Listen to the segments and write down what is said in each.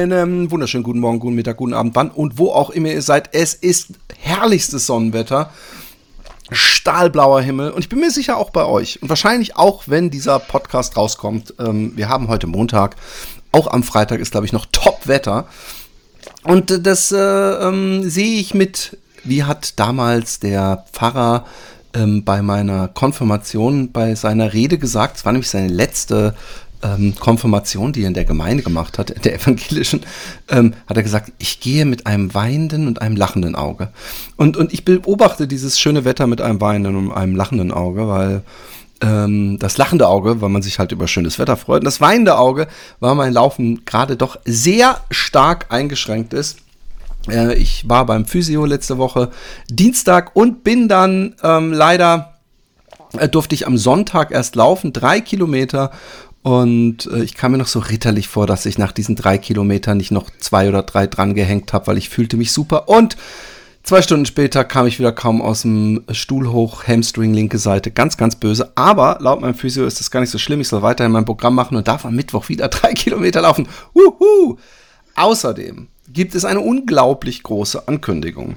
Einen wunderschönen guten Morgen, guten Mittag, guten Abend, wann und wo auch immer ihr seid. Es ist herrlichstes Sonnenwetter, stahlblauer Himmel und ich bin mir sicher auch bei euch und wahrscheinlich auch, wenn dieser Podcast rauskommt. Ähm, wir haben heute Montag, auch am Freitag ist, glaube ich, noch Top-Wetter. Und das äh, ähm, sehe ich mit, wie hat damals der Pfarrer ähm, bei meiner Konfirmation bei seiner Rede gesagt, es war nämlich seine letzte ähm, Konfirmation, die er in der Gemeinde gemacht hat, der evangelischen, ähm, hat er gesagt, ich gehe mit einem weinenden und einem lachenden Auge. Und, und ich beobachte dieses schöne Wetter mit einem weinenden und einem lachenden Auge, weil ähm, das lachende Auge, weil man sich halt über schönes Wetter freut, und das weinende Auge, weil mein Laufen gerade doch sehr stark eingeschränkt ist. Äh, ich war beim Physio letzte Woche Dienstag und bin dann ähm, leider äh, durfte ich am Sonntag erst laufen, drei Kilometer und äh, ich kam mir noch so ritterlich vor, dass ich nach diesen drei Kilometern nicht noch zwei oder drei dran gehängt habe, weil ich fühlte mich super. Und zwei Stunden später kam ich wieder kaum aus dem Stuhl hoch, Hamstring linke Seite, ganz, ganz böse. Aber laut meinem Physio ist das gar nicht so schlimm. Ich soll weiterhin mein Programm machen und darf am Mittwoch wieder drei Kilometer laufen. Wuhu! Außerdem gibt es eine unglaublich große Ankündigung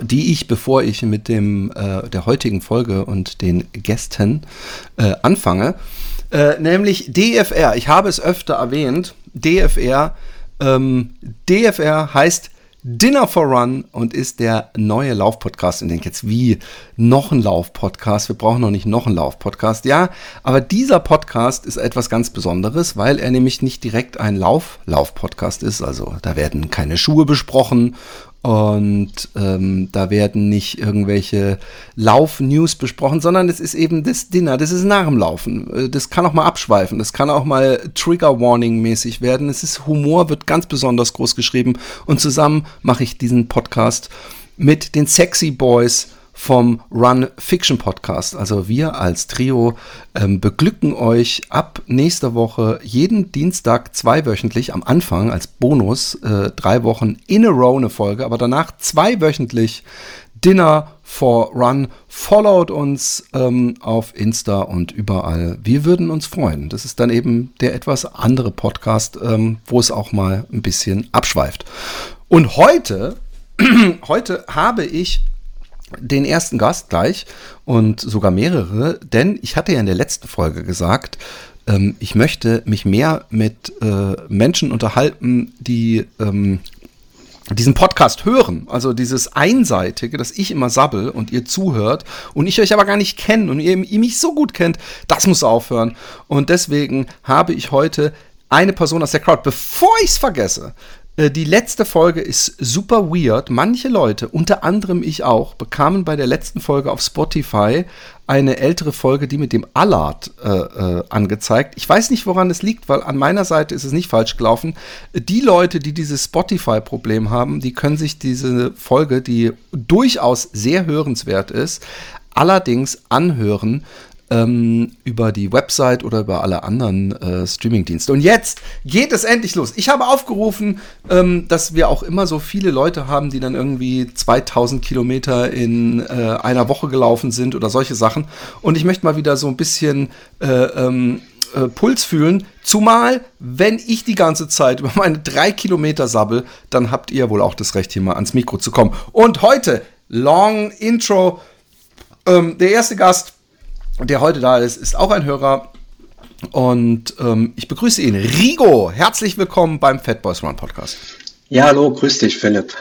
die ich, bevor ich mit dem äh, der heutigen Folge und den Gästen äh, anfange, äh, nämlich DFR. Ich habe es öfter erwähnt. DFR. Ähm, DFR heißt Dinner for Run und ist der neue Laufpodcast. Und denke jetzt, wie noch ein Laufpodcast? Wir brauchen noch nicht noch einen Laufpodcast. Ja, aber dieser Podcast ist etwas ganz Besonderes, weil er nämlich nicht direkt ein Lauf-Lauf-Podcast ist. Also da werden keine Schuhe besprochen und ähm, da werden nicht irgendwelche Lauf-News besprochen, sondern es ist eben das Dinner, das ist nach dem Laufen. Äh, das kann auch mal abschweifen, das kann auch mal Trigger-Warning-mäßig werden. Es ist Humor, wird ganz besonders groß geschrieben. Und zusammen mache ich diesen Podcast mit den Sexy Boys vom Run Fiction Podcast. Also wir als Trio ähm, beglücken euch ab nächster Woche jeden Dienstag zweiwöchentlich am Anfang als Bonus äh, drei Wochen in a row eine Folge, aber danach zweiwöchentlich Dinner for Run. Followt uns ähm, auf Insta und überall. Wir würden uns freuen. Das ist dann eben der etwas andere Podcast, ähm, wo es auch mal ein bisschen abschweift. Und heute, heute habe ich den ersten Gast gleich und sogar mehrere, denn ich hatte ja in der letzten Folge gesagt, ähm, ich möchte mich mehr mit äh, Menschen unterhalten, die ähm, diesen Podcast hören, also dieses Einseitige, dass ich immer sabbel und ihr zuhört und ich euch aber gar nicht kenne und ihr, ihr mich so gut kennt, das muss aufhören. Und deswegen habe ich heute eine Person aus der Crowd, bevor ich es vergesse, die letzte Folge ist super weird. Manche Leute, unter anderem ich auch, bekamen bei der letzten Folge auf Spotify eine ältere Folge, die mit dem Allard äh, äh, angezeigt. Ich weiß nicht, woran es liegt, weil an meiner Seite ist es nicht falsch gelaufen. Die Leute, die dieses Spotify-Problem haben, die können sich diese Folge, die durchaus sehr hörenswert ist, allerdings anhören ähm, über die Website oder über alle anderen äh, Streamingdienste. Und jetzt geht es endlich los. Ich habe aufgerufen, ähm, dass wir auch immer so viele Leute haben, die dann irgendwie 2000 Kilometer in äh, einer Woche gelaufen sind oder solche Sachen. Und ich möchte mal wieder so ein bisschen äh, ähm, äh, Puls fühlen. Zumal, wenn ich die ganze Zeit über meine drei Kilometer sabbel, dann habt ihr wohl auch das Recht, hier mal ans Mikro zu kommen. Und heute, Long Intro. Ähm, der erste Gast der heute da ist, ist auch ein Hörer. Und ähm, ich begrüße ihn. Rigo, herzlich willkommen beim Fat Boys Run Podcast. Ja, hallo, grüß dich, Philipp.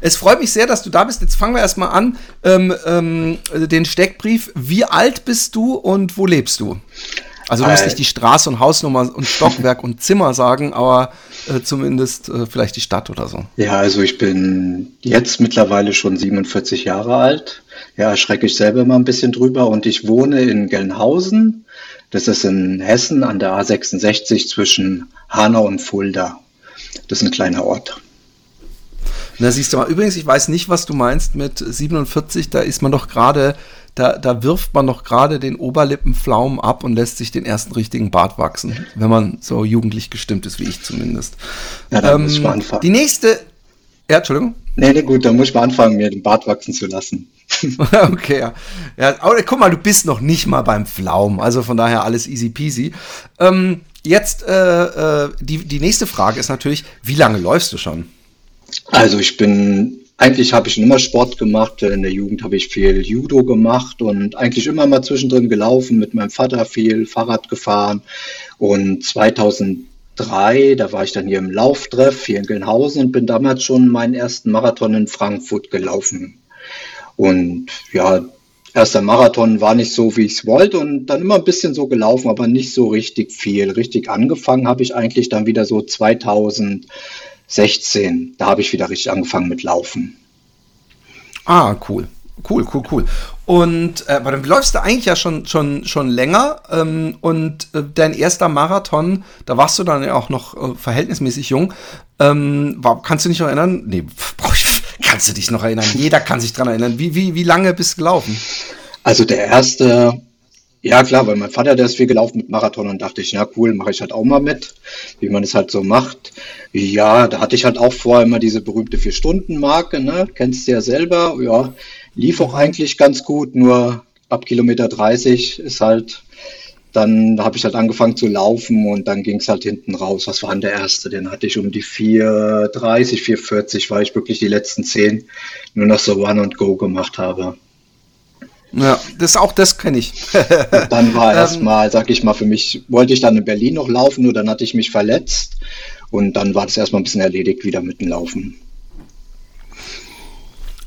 Es freut mich sehr, dass du da bist. Jetzt fangen wir erstmal an. Ähm, ähm, den Steckbrief. Wie alt bist du und wo lebst du? Also du musst nicht die Straße und Hausnummer und Stockwerk und Zimmer sagen, aber äh, zumindest äh, vielleicht die Stadt oder so. Ja, also ich bin jetzt mittlerweile schon 47 Jahre alt. Ja, erschrecke ich selber mal ein bisschen drüber und ich wohne in Gelnhausen. Das ist in Hessen an der A66 zwischen Hanau und Fulda. Das ist ein kleiner Ort. Na, siehst du mal, übrigens, ich weiß nicht, was du meinst mit 47, da ist man doch gerade, da, da wirft man doch gerade den Oberlippenflaum ab und lässt sich den ersten richtigen Bart wachsen, wenn man so jugendlich gestimmt ist, wie ich zumindest. Ja, dann ähm, muss man anfangen. Die nächste, ja, Entschuldigung. Nee, nee, gut, dann muss ich mal anfangen, mir den Bart wachsen zu lassen. okay, ja. ja. Aber guck mal, du bist noch nicht mal beim Pflaum, also von daher alles easy peasy. Ähm, jetzt, äh, äh, die, die nächste Frage ist natürlich, wie lange läufst du schon? Also ich bin, eigentlich habe ich immer Sport gemacht. In der Jugend habe ich viel Judo gemacht und eigentlich immer mal zwischendrin gelaufen, mit meinem Vater viel Fahrrad gefahren. Und 2003, da war ich dann hier im Lauftreff hier in Gelnhausen und bin damals schon meinen ersten Marathon in Frankfurt gelaufen. Und ja, erster Marathon war nicht so, wie ich es wollte und dann immer ein bisschen so gelaufen, aber nicht so richtig viel. Richtig angefangen habe ich eigentlich dann wieder so 2000. 16, da habe ich wieder richtig angefangen mit Laufen. Ah, cool. Cool, cool, cool. Und äh, aber dann läufst du eigentlich ja schon, schon, schon länger. Ähm, und äh, dein erster Marathon, da warst du dann ja auch noch äh, verhältnismäßig jung. Ähm, war, kannst du dich noch erinnern? Nee, kannst du dich noch erinnern? Jeder kann sich dran erinnern. Wie, wie, wie lange bist du gelaufen? Also der erste ja, klar, weil mein Vater, der ist viel gelaufen mit Marathon und dachte ich, ja cool, mache ich halt auch mal mit, wie man es halt so macht. Ja, da hatte ich halt auch vorher immer diese berühmte Vier-Stunden-Marke, ne? Kennst du ja selber. Ja, lief auch eigentlich ganz gut, nur ab Kilometer 30 ist halt, dann habe ich halt angefangen zu laufen und dann ging es halt hinten raus. Was war denn der erste? Den hatte ich um die 4,30, 4,40, weil ich wirklich die letzten zehn nur noch so One and Go gemacht habe. Ja, das auch das kenne ich. dann war ähm, erstmal, sag ich mal, für mich, wollte ich dann in Berlin noch laufen, nur dann hatte ich mich verletzt und dann war das erstmal ein bisschen erledigt wieder mit dem Laufen.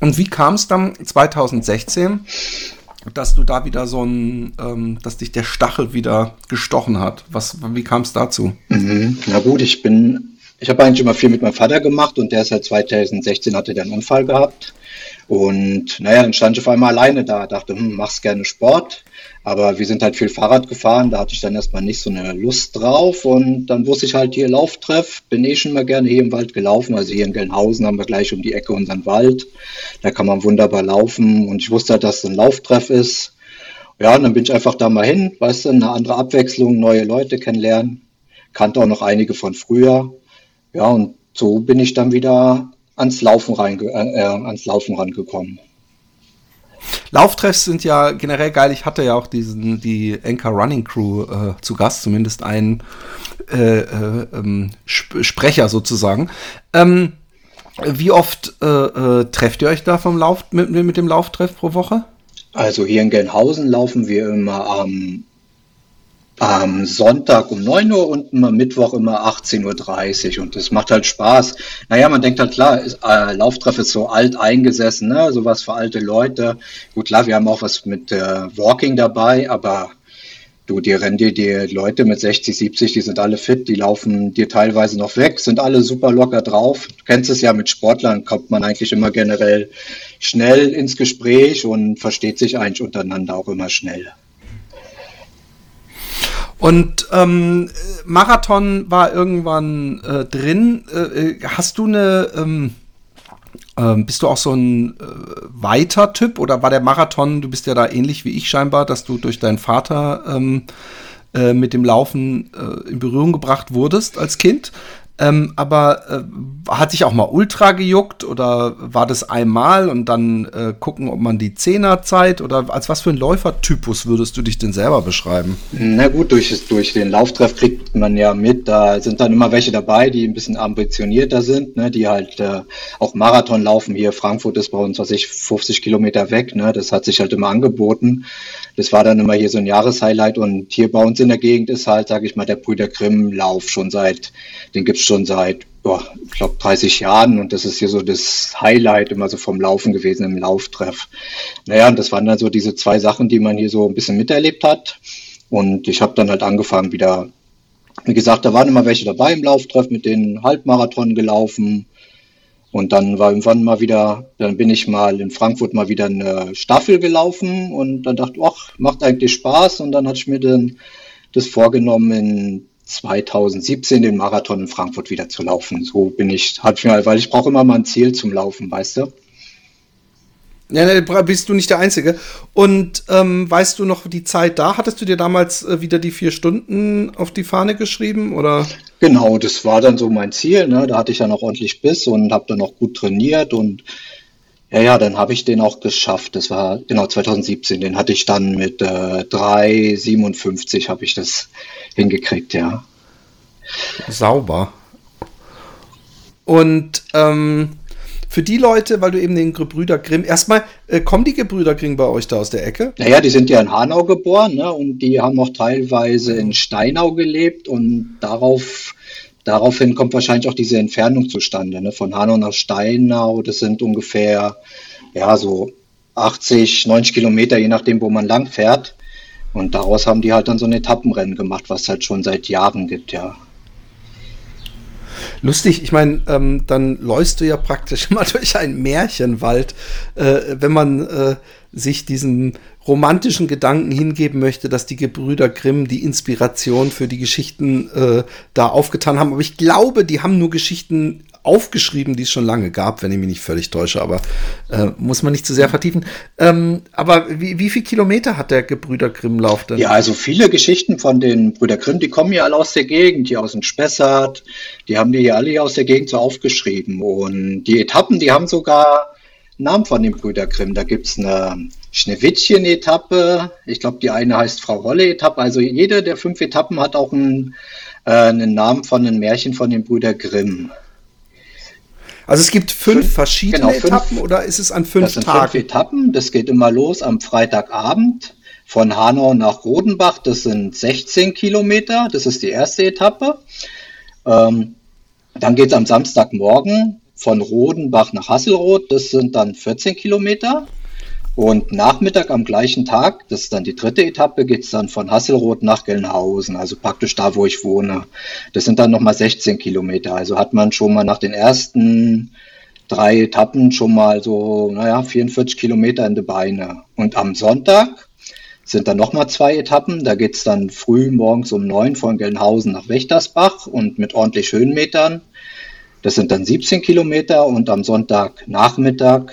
Und wie kam es dann 2016, dass du da wieder so ein, ähm, dass dich der Stachel wieder gestochen hat? Was, wie kam es dazu? Mhm. Na gut, ich bin, ich habe eigentlich immer viel mit meinem Vater gemacht und der ist seit 2016 hatte der einen Unfall gehabt und naja, dann stand ich auf einmal alleine da, dachte, hm, machst gerne Sport. Aber wir sind halt viel Fahrrad gefahren, da hatte ich dann erstmal nicht so eine Lust drauf. Und dann wusste ich halt hier Lauftreff, bin eh schon mal gerne hier im Wald gelaufen. Also hier in Gelnhausen haben wir gleich um die Ecke unseren Wald. Da kann man wunderbar laufen. Und ich wusste halt, dass es ein Lauftreff ist. Ja, und dann bin ich einfach da mal hin, weißt du, eine andere Abwechslung, neue Leute kennenlernen. Kannte auch noch einige von früher. Ja, und so bin ich dann wieder ans Laufen, rein, äh, äh, ans Laufen rangekommen. Lauftreffs sind ja generell geil. Ich hatte ja auch diesen, die Anchor Running Crew äh, zu Gast, zumindest einen äh, äh, ähm, Sp Sprecher sozusagen. Ähm, wie oft äh, äh, trefft ihr euch da vom Lauf, mit, mit dem Lauftreff pro Woche? Also hier in Gelnhausen laufen wir immer am am Sonntag um 9 Uhr und am Mittwoch immer 18.30 Uhr. Und das macht halt Spaß. Naja, man denkt halt, klar, ist, äh, Lauftreff ist so alt eingesessen, ne? sowas für alte Leute. Gut, klar, wir haben auch was mit äh, Walking dabei, aber du, die rennen dir die Leute mit 60, 70, die sind alle fit, die laufen dir teilweise noch weg, sind alle super locker drauf. Du kennst es ja, mit Sportlern kommt man eigentlich immer generell schnell ins Gespräch und versteht sich eigentlich untereinander auch immer schnell. Und ähm, Marathon war irgendwann äh, drin. Äh, äh hast du eine, ähm, äh, bist du auch so ein äh, weiter Typ oder war der Marathon, du bist ja da ähnlich wie ich scheinbar, dass du durch deinen Vater ähm, äh, mit dem Laufen in Berührung gebracht wurdest als Kind? Ähm, aber äh, hat dich auch mal Ultra gejuckt oder war das einmal und dann äh, gucken, ob man die Zehnerzeit oder als was für ein Läufertypus würdest du dich denn selber beschreiben? Na gut, durch, durch den Lauftreff kriegt man ja mit, da sind dann immer welche dabei, die ein bisschen ambitionierter sind, ne, die halt äh, auch Marathon laufen. Hier Frankfurt ist bei uns, was ich, 50 Kilometer weg, ne, das hat sich halt immer angeboten. Das war dann immer hier so ein Jahreshighlight und hier bei uns in der Gegend ist halt, sage ich mal, der Brüder Grimm Lauf schon seit, den gibt's schon seit, boah, ich glaube 30 Jahren und das ist hier so das Highlight immer so vom Laufen gewesen im Lauftreff. Naja, und das waren dann so diese zwei Sachen, die man hier so ein bisschen miterlebt hat und ich habe dann halt angefangen wieder, wie gesagt, da waren immer welche dabei im Lauftreff mit den Halbmarathon gelaufen und dann war irgendwann mal wieder, dann bin ich mal in Frankfurt mal wieder eine Staffel gelaufen und dann dachte ich, ach, macht eigentlich Spaß. Und dann hatte ich mir dann das vorgenommen, in 2017 den Marathon in Frankfurt wieder zu laufen. So bin ich, hat mir, weil ich brauche immer mal ein Ziel zum Laufen, weißt du? Ja, ne, bist du nicht der Einzige. Und ähm, weißt du noch die Zeit da? Hattest du dir damals äh, wieder die vier Stunden auf die Fahne geschrieben? Oder? Genau, das war dann so mein Ziel. Ne? Da hatte ich ja noch ordentlich Biss und habe dann noch gut trainiert. Und ja, ja, dann habe ich den auch geschafft. Das war genau 2017. Den hatte ich dann mit äh, 3,57 habe ich das hingekriegt, ja. Sauber. Und ähm, für die Leute, weil du eben den Gebrüder Grimm, erstmal, äh, kommen die Gebrüder Grimm bei euch da aus der Ecke? Naja, die sind ja in Hanau geboren ne, und die haben auch teilweise in Steinau gelebt und darauf, daraufhin kommt wahrscheinlich auch diese Entfernung zustande. Ne, von Hanau nach Steinau, das sind ungefähr, ja, so 80, 90 Kilometer, je nachdem, wo man lang fährt. Und daraus haben die halt dann so ein Etappenrennen gemacht, was es halt schon seit Jahren gibt, ja. Lustig, ich meine, ähm, dann läufst du ja praktisch immer durch einen Märchenwald, äh, wenn man äh, sich diesen romantischen Gedanken hingeben möchte, dass die Gebrüder Grimm die Inspiration für die Geschichten äh, da aufgetan haben. Aber ich glaube, die haben nur Geschichten aufgeschrieben, die es schon lange gab, wenn ich mich nicht völlig täusche, aber äh, muss man nicht zu sehr vertiefen. Ähm, aber wie, wie viel Kilometer hat der Gebrüder Grimm-Lauf denn? Ja, also viele Geschichten von den Brüder Grimm, die kommen ja alle aus der Gegend, die aus dem Spessart, die haben die ja alle aus der Gegend so aufgeschrieben. Und die Etappen, die haben sogar Namen von den Brüder Grimm. Da gibt es eine Schneewittchen-Etappe, ich glaube, die eine heißt Frau Rolle-Etappe. Also jede der fünf Etappen hat auch einen, äh, einen Namen von einem Märchen von den Brüder Grimm. Also es gibt fünf, fünf verschiedene genau, fünf, Etappen oder ist es an fünf das sind Tagen? Fünf Etappen. Das geht immer los am Freitagabend von Hanau nach Rodenbach. Das sind 16 Kilometer. Das ist die erste Etappe. Ähm, dann geht es am Samstagmorgen von Rodenbach nach Hasselroth. Das sind dann 14 Kilometer. Und Nachmittag am gleichen Tag, das ist dann die dritte Etappe, geht es dann von Hasselroth nach Gelnhausen, also praktisch da, wo ich wohne. Das sind dann nochmal 16 Kilometer. Also hat man schon mal nach den ersten drei Etappen schon mal so, naja, 44 Kilometer in die Beine. Und am Sonntag sind dann nochmal zwei Etappen. Da geht es dann früh morgens um neun von Gelnhausen nach Wächtersbach und mit ordentlich Höhenmetern. Das sind dann 17 Kilometer und am Sonntagnachmittag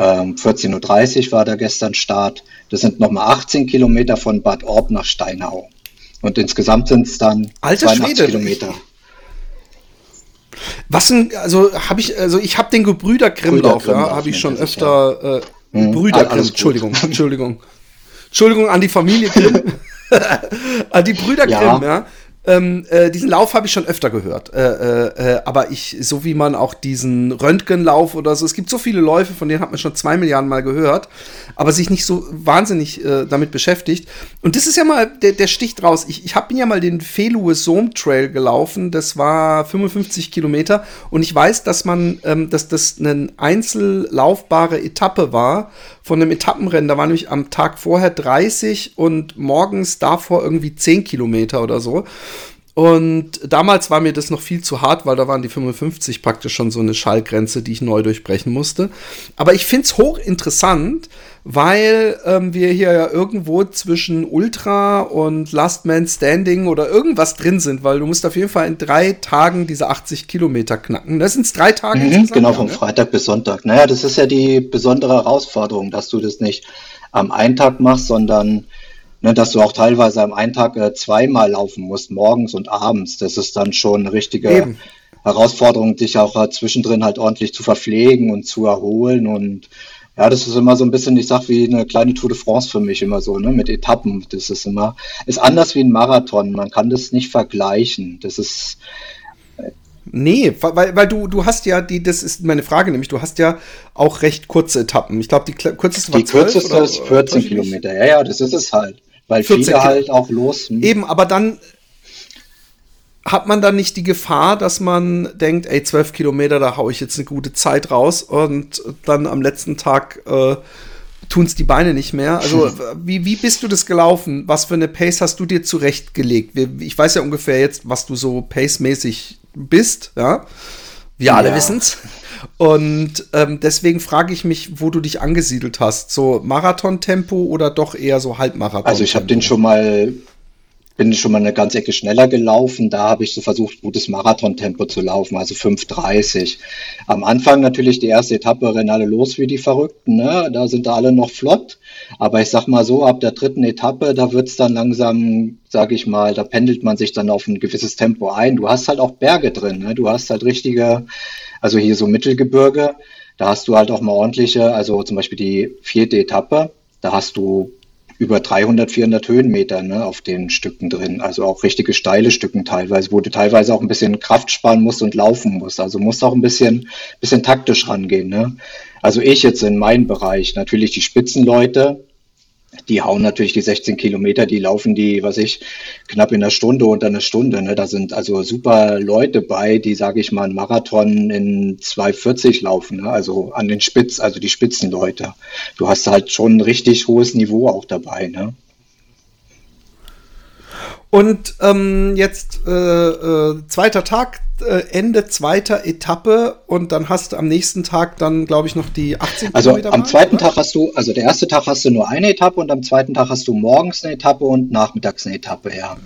14.30 ähm, Uhr war da gestern Start. Das sind nochmal 18 Kilometer von Bad Orb nach Steinau. Und insgesamt sind es dann Alter 82 Schwede. Kilometer. Was denn, also habe ich, also ich habe den Gebrüder Grimmlauf, ja, habe ich schon öfter. Äh, hm, Brüder Grimm, Entschuldigung, Entschuldigung. Entschuldigung an die Familie Grimm. an die Brüder ja. Grimm, ja. Ähm, äh, diesen Lauf habe ich schon öfter gehört. Äh, äh, äh, aber ich, so wie man auch diesen Röntgenlauf oder so, es gibt so viele Läufe, von denen hat man schon zwei Milliarden Mal gehört, aber sich nicht so wahnsinnig äh, damit beschäftigt. Und das ist ja mal der, der Stich draus. Ich, ich habe ja mal den Feluwe Sohm Trail gelaufen, das war 55 Kilometer und ich weiß, dass man, ähm, dass das eine einzellaufbare Etappe war von einem Etappenrennen. Da war nämlich am Tag vorher 30 und morgens davor irgendwie 10 Kilometer oder so. Und damals war mir das noch viel zu hart, weil da waren die 55 praktisch schon so eine Schallgrenze, die ich neu durchbrechen musste. Aber ich finde es hochinteressant, weil ähm, wir hier ja irgendwo zwischen Ultra und Last Man Standing oder irgendwas drin sind, weil du musst auf jeden Fall in drei Tagen diese 80 Kilometer knacken. Das sind drei Tage. Mhm, genau, von ne? Freitag bis Sonntag. Naja, das ist ja die besondere Herausforderung, dass du das nicht am einen Tag machst, sondern ne, dass du auch teilweise am einen Tag äh, zweimal laufen musst, morgens und abends. Das ist dann schon eine richtige Eben. Herausforderung, dich auch äh, zwischendrin halt ordentlich zu verpflegen und zu erholen. Und ja, das ist immer so ein bisschen, ich sag, wie eine kleine Tour de France für mich immer so, ne, mit Etappen. Das ist immer, ist anders wie ein Marathon. Man kann das nicht vergleichen. Das ist, Nee, weil, weil du, du hast ja die, das ist meine Frage, nämlich du hast ja auch recht kurze Etappen. Ich glaube, die kürzeste war Die kürzeste ist 14 Kilometer, ja, ja, das ist es halt. Weil viele halt auch los. Hm. Eben, aber dann hat man dann nicht die Gefahr, dass man denkt, ey, zwölf Kilometer, da haue ich jetzt eine gute Zeit raus und dann am letzten Tag äh, tun es die Beine nicht mehr. Also, wie, wie bist du das gelaufen? Was für eine Pace hast du dir zurechtgelegt? Ich weiß ja ungefähr jetzt, was du so pacemäßig bist, ja. Wir alle ja. wissen's. Und ähm, deswegen frage ich mich, wo du dich angesiedelt hast. So Marathontempo oder doch eher so Halbmarathon? Also ich habe den schon mal bin schon mal eine ganze Ecke schneller gelaufen. Da habe ich so versucht, gutes Marathontempo zu laufen, also 5,30. Am Anfang natürlich die erste Etappe rennen alle los wie die Verrückten. Ne? Da sind alle noch flott. Aber ich sag mal so, ab der dritten Etappe, da wird's dann langsam, sage ich mal, da pendelt man sich dann auf ein gewisses Tempo ein. Du hast halt auch Berge drin. Ne? Du hast halt richtige, also hier so Mittelgebirge. Da hast du halt auch mal ordentliche, also zum Beispiel die vierte Etappe. Da hast du über 300, 400 Höhenmeter ne, auf den Stücken drin. Also auch richtige steile Stücken teilweise, wo du teilweise auch ein bisschen Kraft sparen musst und laufen musst. Also musst auch ein bisschen, bisschen taktisch rangehen. Ne? Also ich jetzt in meinem Bereich, natürlich die Spitzenleute, die hauen natürlich die 16 Kilometer, die laufen die, was ich, knapp in einer Stunde unter einer Stunde. Ne? Da sind also super Leute bei, die, sage ich mal, einen Marathon in 2,40 laufen. Ne? Also an den Spitz, also die Spitzenleute. Du hast halt schon ein richtig hohes Niveau auch dabei. Ne? Und ähm, jetzt äh, äh, zweiter Tag, Ende zweiter Etappe und dann hast du am nächsten Tag dann, glaube ich, noch die 18 also Kilometer. Also am zweiten oder? Tag hast du, also der erste Tag hast du nur eine Etappe und am zweiten Tag hast du morgens eine Etappe und nachmittags eine Etappe, ja.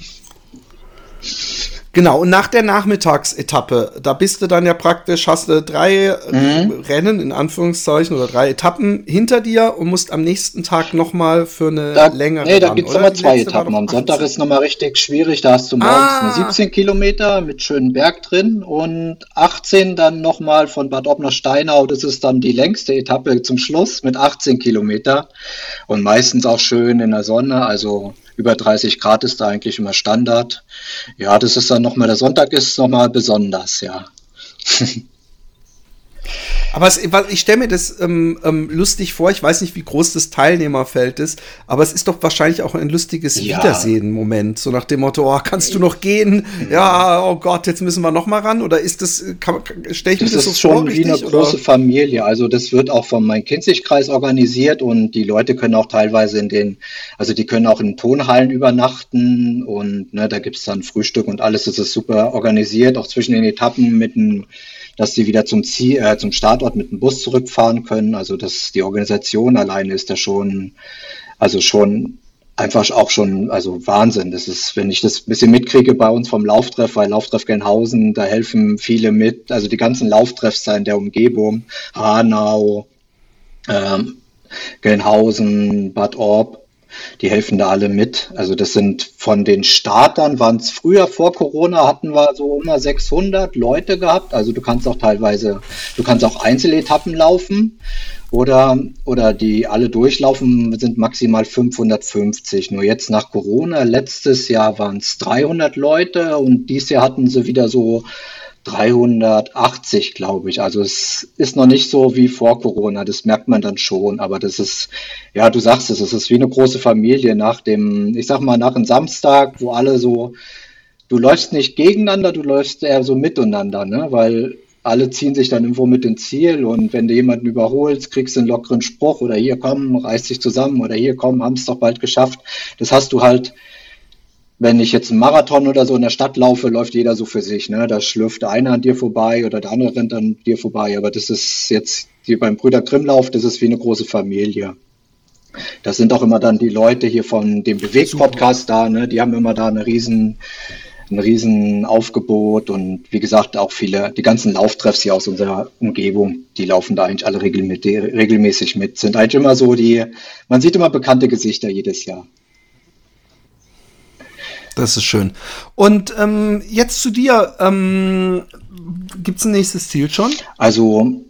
Genau, und nach der Nachmittagsetappe, da bist du dann ja praktisch, hast du drei mhm. Rennen in Anführungszeichen oder drei Etappen hinter dir und musst am nächsten Tag nochmal für eine da, längere. Nee, da gibt es nochmal zwei Etappen. Am Sonntag ist nochmal richtig schwierig. Da hast du morgens ah. eine 17 Kilometer mit schönen Berg drin und 18 dann nochmal von Bad Ob nach Steinau. Das ist dann die längste Etappe zum Schluss mit 18 Kilometer und meistens auch schön in der Sonne. Also über 30 Grad ist da eigentlich immer Standard. Ja, das ist dann nochmal, der Sonntag ist nochmal besonders, ja. Aber es, ich stelle mir das ähm, ähm, lustig vor. Ich weiß nicht, wie groß das Teilnehmerfeld ist, aber es ist doch wahrscheinlich auch ein lustiges ja. Wiedersehen-Moment. So nach dem Motto, oh, kannst du noch gehen? Ja, oh Gott, jetzt müssen wir noch mal ran. Oder ist das, stelle ich das mir das so vor? Das ist schon wie eine große Familie. Also das wird auch vom Main-Kinzig-Kreis organisiert und die Leute können auch teilweise in den, also die können auch in Tonhallen übernachten und ne, da gibt es dann Frühstück und alles. Das ist super organisiert, auch zwischen den Etappen mit einem dass sie wieder zum Ziel, äh, zum Startort mit dem Bus zurückfahren können. Also dass die Organisation alleine ist da schon, also schon einfach auch schon, also Wahnsinn. Das ist, wenn ich das ein bisschen mitkriege bei uns vom Lauftreff, weil Lauftreff Gelnhausen, da helfen viele mit, also die ganzen Lauftreffs in der Umgebung, Hanau, ähm, Gelnhausen, Bad Orb, die helfen da alle mit. Also das sind von den Startern, waren es früher vor Corona, hatten wir so immer 600 Leute gehabt. Also du kannst auch teilweise, du kannst auch Einzeletappen laufen oder, oder die alle durchlaufen, sind maximal 550. Nur jetzt nach Corona, letztes Jahr waren es 300 Leute und dieses Jahr hatten sie wieder so 380, glaube ich. Also es ist noch nicht so wie vor Corona, das merkt man dann schon, aber das ist, ja, du sagst es, es ist wie eine große Familie nach dem, ich sag mal, nach einem Samstag, wo alle so, du läufst nicht gegeneinander, du läufst eher so miteinander, ne? weil alle ziehen sich dann irgendwo mit ins Ziel und wenn du jemanden überholst, kriegst du einen lockeren Spruch oder hier komm, reiß dich zusammen oder hier komm, haben es doch bald geschafft. Das hast du halt wenn ich jetzt einen Marathon oder so in der Stadt laufe, läuft jeder so für sich. Ne? Da schlürft der eine an dir vorbei oder der andere rennt an dir vorbei. Aber das ist jetzt wie beim Brüder Grimmlauf, das ist wie eine große Familie. Das sind auch immer dann die Leute hier von dem Bewegt-Podcast da, ne? die haben immer da eine riesen, ein riesen Aufgebot und wie gesagt auch viele, die ganzen Lauftreffs hier aus unserer Umgebung, die laufen da eigentlich alle regelmäßig mit, sind eigentlich immer so die, man sieht immer bekannte Gesichter jedes Jahr. Das ist schön. Und ähm, jetzt zu dir. Ähm, Gibt es ein nächstes Ziel schon? Also,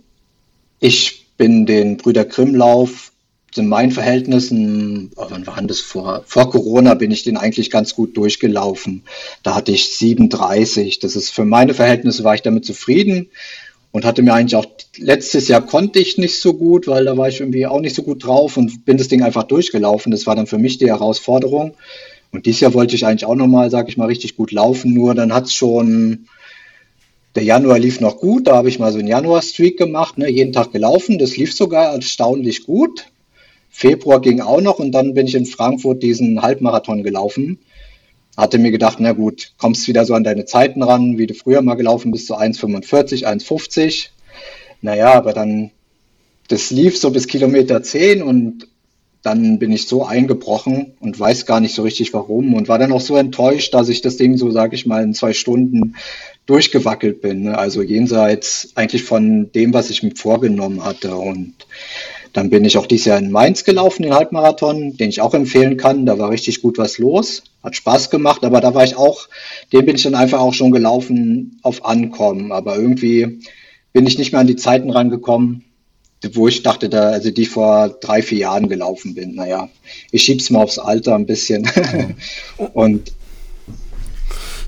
ich bin den Brüder Grimm-Lauf in meinen Verhältnissen, oh, wann war das vor? Vor Corona bin ich den eigentlich ganz gut durchgelaufen. Da hatte ich 37. Das ist für meine Verhältnisse war ich damit zufrieden und hatte mir eigentlich auch letztes Jahr konnte ich nicht so gut, weil da war ich irgendwie auch nicht so gut drauf und bin das Ding einfach durchgelaufen. Das war dann für mich die Herausforderung. Und dieses Jahr wollte ich eigentlich auch nochmal, sag ich mal, richtig gut laufen. Nur dann hat es schon, der Januar lief noch gut. Da habe ich mal so einen Januar-Streak gemacht, ne, jeden Tag gelaufen. Das lief sogar erstaunlich gut. Februar ging auch noch und dann bin ich in Frankfurt diesen Halbmarathon gelaufen. Hatte mir gedacht, na gut, kommst wieder so an deine Zeiten ran, wie du früher mal gelaufen bist, so 1,45, 1,50. Naja, aber dann, das lief so bis Kilometer 10 und dann bin ich so eingebrochen und weiß gar nicht so richtig warum und war dann auch so enttäuscht, dass ich das Ding so, sage ich mal, in zwei Stunden durchgewackelt bin. Ne? Also jenseits eigentlich von dem, was ich mir vorgenommen hatte. Und dann bin ich auch dieses Jahr in Mainz gelaufen, den Halbmarathon, den ich auch empfehlen kann. Da war richtig gut was los, hat Spaß gemacht, aber da war ich auch, den bin ich dann einfach auch schon gelaufen auf Ankommen. Aber irgendwie bin ich nicht mehr an die Zeiten rangekommen, wo ich dachte, da, also die vor drei, vier Jahren gelaufen bin. Naja, ich schieb's mal aufs Alter ein bisschen. und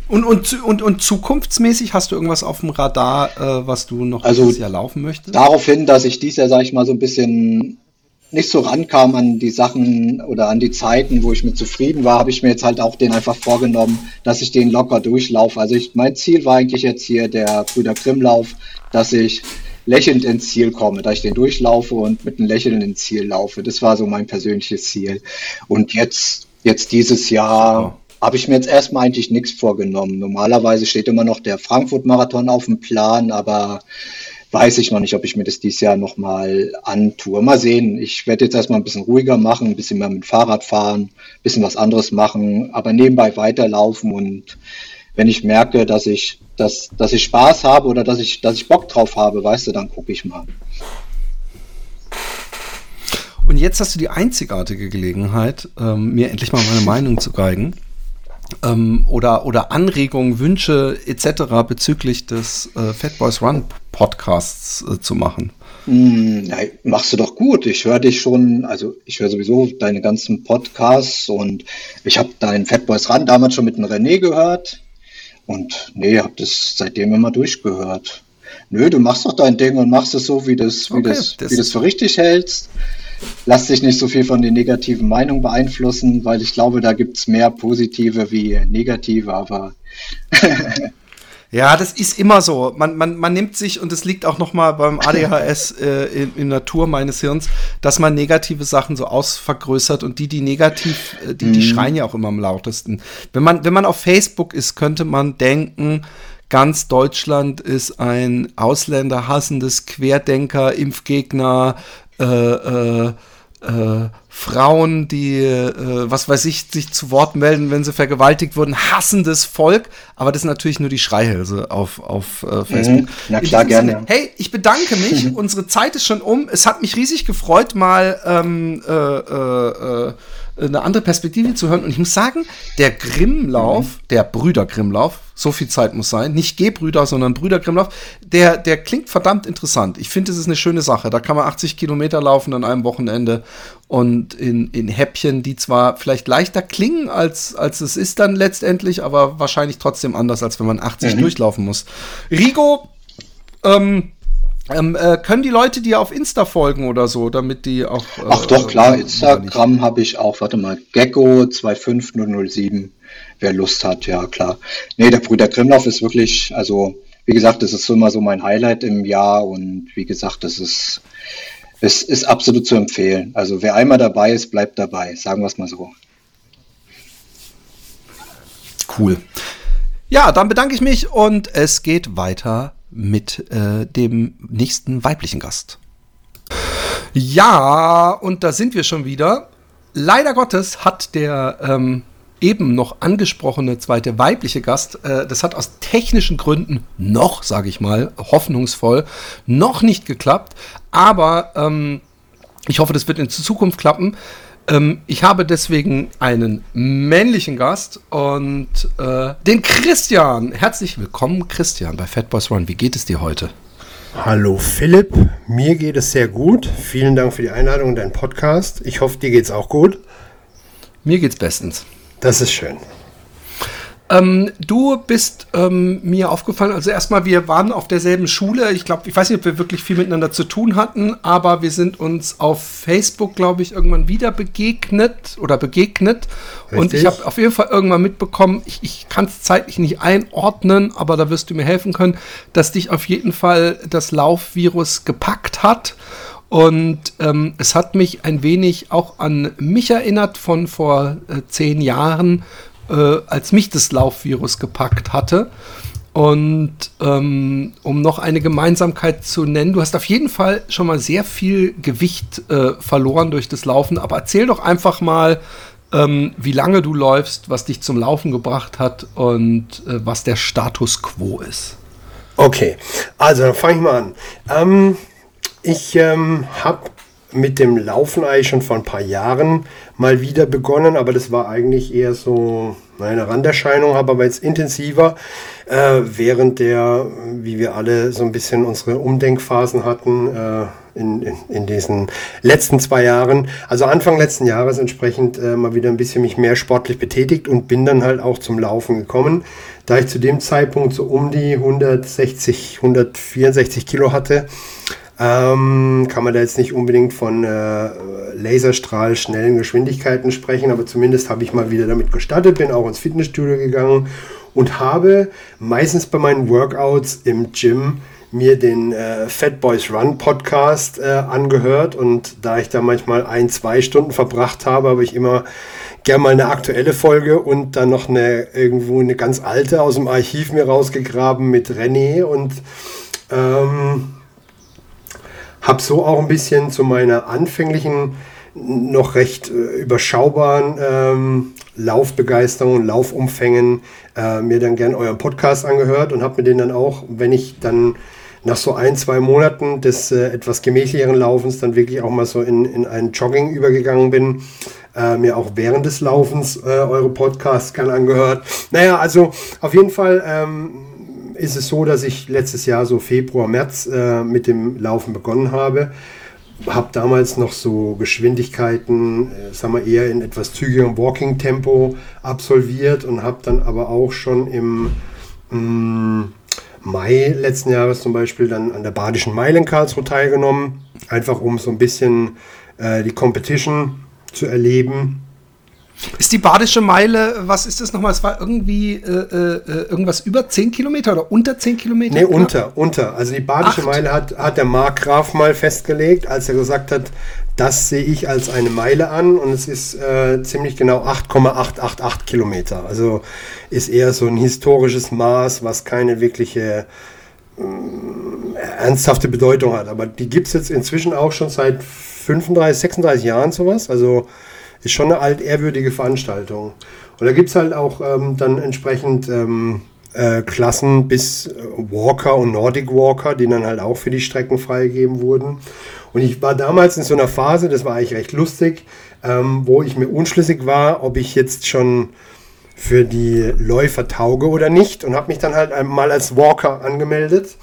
und, und, und, und zukunftsmäßig hast du irgendwas auf dem Radar, äh, was du noch also dieses Jahr laufen möchtest? Daraufhin, dass ich dieses Jahr, sag ich mal, so ein bisschen nicht so rankam an die Sachen oder an die Zeiten, wo ich mit zufrieden war, habe ich mir jetzt halt auch den einfach vorgenommen, dass ich den locker durchlaufe. Also ich, mein Ziel war eigentlich jetzt hier der Brüder Grimm-Lauf, dass ich lächelnd ins Ziel komme, dass ich den durchlaufe und mit einem Lächeln ins Ziel laufe. Das war so mein persönliches Ziel. Und jetzt, jetzt dieses Jahr habe ich mir jetzt erstmal eigentlich nichts vorgenommen. Normalerweise steht immer noch der Frankfurt-Marathon auf dem Plan, aber weiß ich noch nicht, ob ich mir das dieses Jahr nochmal antue. Mal sehen. Ich werde jetzt erstmal ein bisschen ruhiger machen, ein bisschen mehr mit dem Fahrrad fahren, ein bisschen was anderes machen, aber nebenbei weiterlaufen und wenn ich merke, dass ich, dass, dass ich Spaß habe oder dass ich, dass ich Bock drauf habe, weißt du, dann gucke ich mal. Und jetzt hast du die einzigartige Gelegenheit, ähm, mir endlich mal meine Meinung zu geigen. Ähm, oder, oder Anregungen, Wünsche etc. bezüglich des äh, Fat Boys Run Podcasts äh, zu machen. Mm, ja, machst du doch gut. Ich höre dich schon, also ich höre sowieso deine ganzen Podcasts und ich habe deinen Fat Boys Run damals schon mit dem René gehört. Und nee, hab das seitdem immer durchgehört. Nö, du machst doch dein Ding und machst es so, wie das, wie okay, das, das wie das für richtig hältst. Lass dich nicht so viel von den negativen Meinungen beeinflussen, weil ich glaube, da gibt's mehr positive wie negative, aber Ja, das ist immer so. Man, man, man nimmt sich, und es liegt auch noch mal beim ADHS äh, in, in Natur meines Hirns, dass man negative Sachen so ausvergrößert und die, die negativ, äh, die, die mhm. schreien ja auch immer am lautesten. Wenn man, wenn man auf Facebook ist, könnte man denken, ganz Deutschland ist ein ausländerhassendes Querdenker, Impfgegner, äh, äh, äh, Frauen, die, äh, was weiß ich, sich zu Wort melden, wenn sie vergewaltigt wurden, hassendes Volk. Aber das sind natürlich nur die Schreihälse auf, auf äh, Facebook. Mhm. Na klar, gerne. Sinne, hey, ich bedanke mich. Unsere Zeit ist schon um. Es hat mich riesig gefreut, mal ähm, äh, äh, äh eine andere Perspektive zu hören. Und ich muss sagen, der Grimmlauf, mhm. der Brüder Grimmlauf, so viel Zeit muss sein, nicht G-Brüder, sondern Brüder Grimmlauf, der, der klingt verdammt interessant. Ich finde, es ist eine schöne Sache. Da kann man 80 Kilometer laufen an einem Wochenende und in, in Häppchen, die zwar vielleicht leichter klingen, als, als es ist dann letztendlich, aber wahrscheinlich trotzdem anders, als wenn man 80 mhm. durchlaufen muss. Rigo, ähm, ähm, äh, können die Leute dir auf Insta folgen oder so, damit die auch. Äh, Ach doch, klar, Instagram habe ich auch, warte mal, Gecko25007, wer Lust hat, ja klar. Nee, der Brüder Grimmlauf ist wirklich, also wie gesagt, das ist so immer so mein Highlight im Jahr und wie gesagt, das ist, es ist absolut zu empfehlen. Also wer einmal dabei ist, bleibt dabei, sagen wir es mal so. Cool. Ja, dann bedanke ich mich und es geht weiter mit äh, dem nächsten weiblichen Gast. Ja, und da sind wir schon wieder. Leider Gottes hat der ähm, eben noch angesprochene zweite weibliche Gast, äh, das hat aus technischen Gründen noch, sage ich mal, hoffnungsvoll, noch nicht geklappt. Aber ähm, ich hoffe, das wird in Zukunft klappen. Ähm, ich habe deswegen einen männlichen Gast und äh, den Christian. Herzlich willkommen, Christian, bei Fat Boys Run. Wie geht es dir heute? Hallo Philipp, mir geht es sehr gut. Vielen Dank für die Einladung und deinen Podcast. Ich hoffe, dir geht es auch gut. Mir geht's bestens. Das ist schön. Ähm, du bist ähm, mir aufgefallen, also erstmal, wir waren auf derselben Schule. Ich glaube, ich weiß nicht, ob wir wirklich viel miteinander zu tun hatten, aber wir sind uns auf Facebook, glaube ich, irgendwann wieder begegnet oder begegnet. Richtig. Und ich habe auf jeden Fall irgendwann mitbekommen, ich, ich kann es zeitlich nicht einordnen, aber da wirst du mir helfen können, dass dich auf jeden Fall das Laufvirus gepackt hat. Und ähm, es hat mich ein wenig auch an mich erinnert von vor äh, zehn Jahren, äh, als mich das Laufvirus gepackt hatte. Und ähm, um noch eine Gemeinsamkeit zu nennen, du hast auf jeden Fall schon mal sehr viel Gewicht äh, verloren durch das Laufen, aber erzähl doch einfach mal, ähm, wie lange du läufst, was dich zum Laufen gebracht hat und äh, was der Status quo ist. Okay, also fange ich mal an. Ähm, ich ähm, habe mit dem Laufen eigentlich schon vor ein paar Jahren mal wieder begonnen, aber das war eigentlich eher so eine Randerscheinung, habe aber jetzt intensiver äh, während der, wie wir alle so ein bisschen unsere Umdenkphasen hatten äh, in, in, in, diesen letzten zwei Jahren, also Anfang letzten Jahres entsprechend äh, mal wieder ein bisschen mich mehr sportlich betätigt und bin dann halt auch zum Laufen gekommen. Da ich zu dem Zeitpunkt so um die 160, 164 Kilo hatte, ähm, kann man da jetzt nicht unbedingt von äh, Laserstrahl schnellen Geschwindigkeiten sprechen, aber zumindest habe ich mal wieder damit gestartet, bin auch ins Fitnessstudio gegangen und habe meistens bei meinen Workouts im Gym mir den äh, Fat Boys Run Podcast äh, angehört und da ich da manchmal ein, zwei Stunden verbracht habe, habe ich immer gerne mal eine aktuelle Folge und dann noch eine irgendwo eine ganz alte aus dem Archiv mir rausgegraben mit René und ähm, habe so auch ein bisschen zu meiner anfänglichen, noch recht äh, überschaubaren ähm, Laufbegeisterung und Laufumfängen äh, mir dann gern euren Podcast angehört und habe mir den dann auch, wenn ich dann nach so ein, zwei Monaten des äh, etwas gemächlicheren Laufens dann wirklich auch mal so in, in ein Jogging übergegangen bin, äh, mir auch während des Laufens äh, eure Podcasts gern angehört. Naja, also auf jeden Fall ähm, ist es so, dass ich letztes Jahr so Februar, März äh, mit dem Laufen begonnen habe. Habe damals noch so Geschwindigkeiten, äh, sagen wir eher in etwas zügigem Walking-Tempo absolviert und habe dann aber auch schon im mh, mm, Mai letzten Jahres zum Beispiel dann an der Badischen Meile in Karlsruhe teilgenommen, einfach um so ein bisschen äh, die Competition zu erleben ist die Badische Meile, was ist das nochmal? Es war irgendwie äh, äh, irgendwas über 10 Kilometer oder unter 10 Kilometer? Nee, unter, unter. Also die Badische Acht. Meile hat, hat der Mark Graf mal festgelegt, als er gesagt hat, das sehe ich als eine Meile an und es ist äh, ziemlich genau 8,888 Kilometer. Also ist eher so ein historisches Maß, was keine wirkliche äh, ernsthafte Bedeutung hat. Aber die gibt es jetzt inzwischen auch schon seit 35, 36 Jahren sowas. Also ist schon eine altehrwürdige Veranstaltung. Und da gibt es halt auch ähm, dann entsprechend ähm, äh, Klassen bis äh, Walker und Nordic Walker, die dann halt auch für die Strecken freigegeben wurden. Und ich war damals in so einer Phase, das war eigentlich recht lustig, ähm, wo ich mir unschlüssig war, ob ich jetzt schon für die Läufer tauge oder nicht und habe mich dann halt mal als Walker angemeldet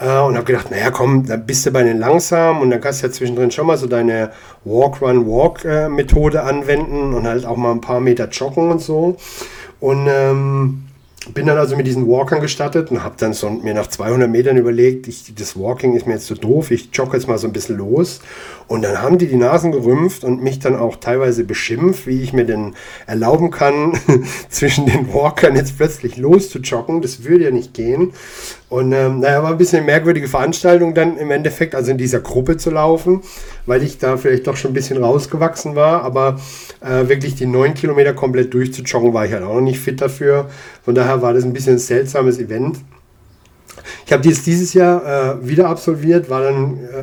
und habe gedacht, naja, komm, da bist du bei den langsam und dann kannst du ja zwischendrin schon mal so deine Walk-Run-Walk-Methode äh, anwenden und halt auch mal ein paar Meter joggen und so. Und ähm, bin dann also mit diesen Walkern gestartet und habe dann so mir nach 200 Metern überlegt, ich, das Walking ist mir jetzt zu so doof, ich jogge jetzt mal so ein bisschen los. Und dann haben die die Nasen gerümpft und mich dann auch teilweise beschimpft, wie ich mir denn erlauben kann, zwischen den Walkern jetzt plötzlich loszujoggen. Das würde ja nicht gehen. Und ähm, naja, war ein bisschen eine merkwürdige Veranstaltung dann im Endeffekt, also in dieser Gruppe zu laufen, weil ich da vielleicht doch schon ein bisschen rausgewachsen war. Aber äh, wirklich die neun Kilometer komplett durchzujoggen, war ich halt auch noch nicht fit dafür. Von daher war das ein bisschen ein seltsames Event. Ich habe dies dieses Jahr äh, wieder absolviert, äh,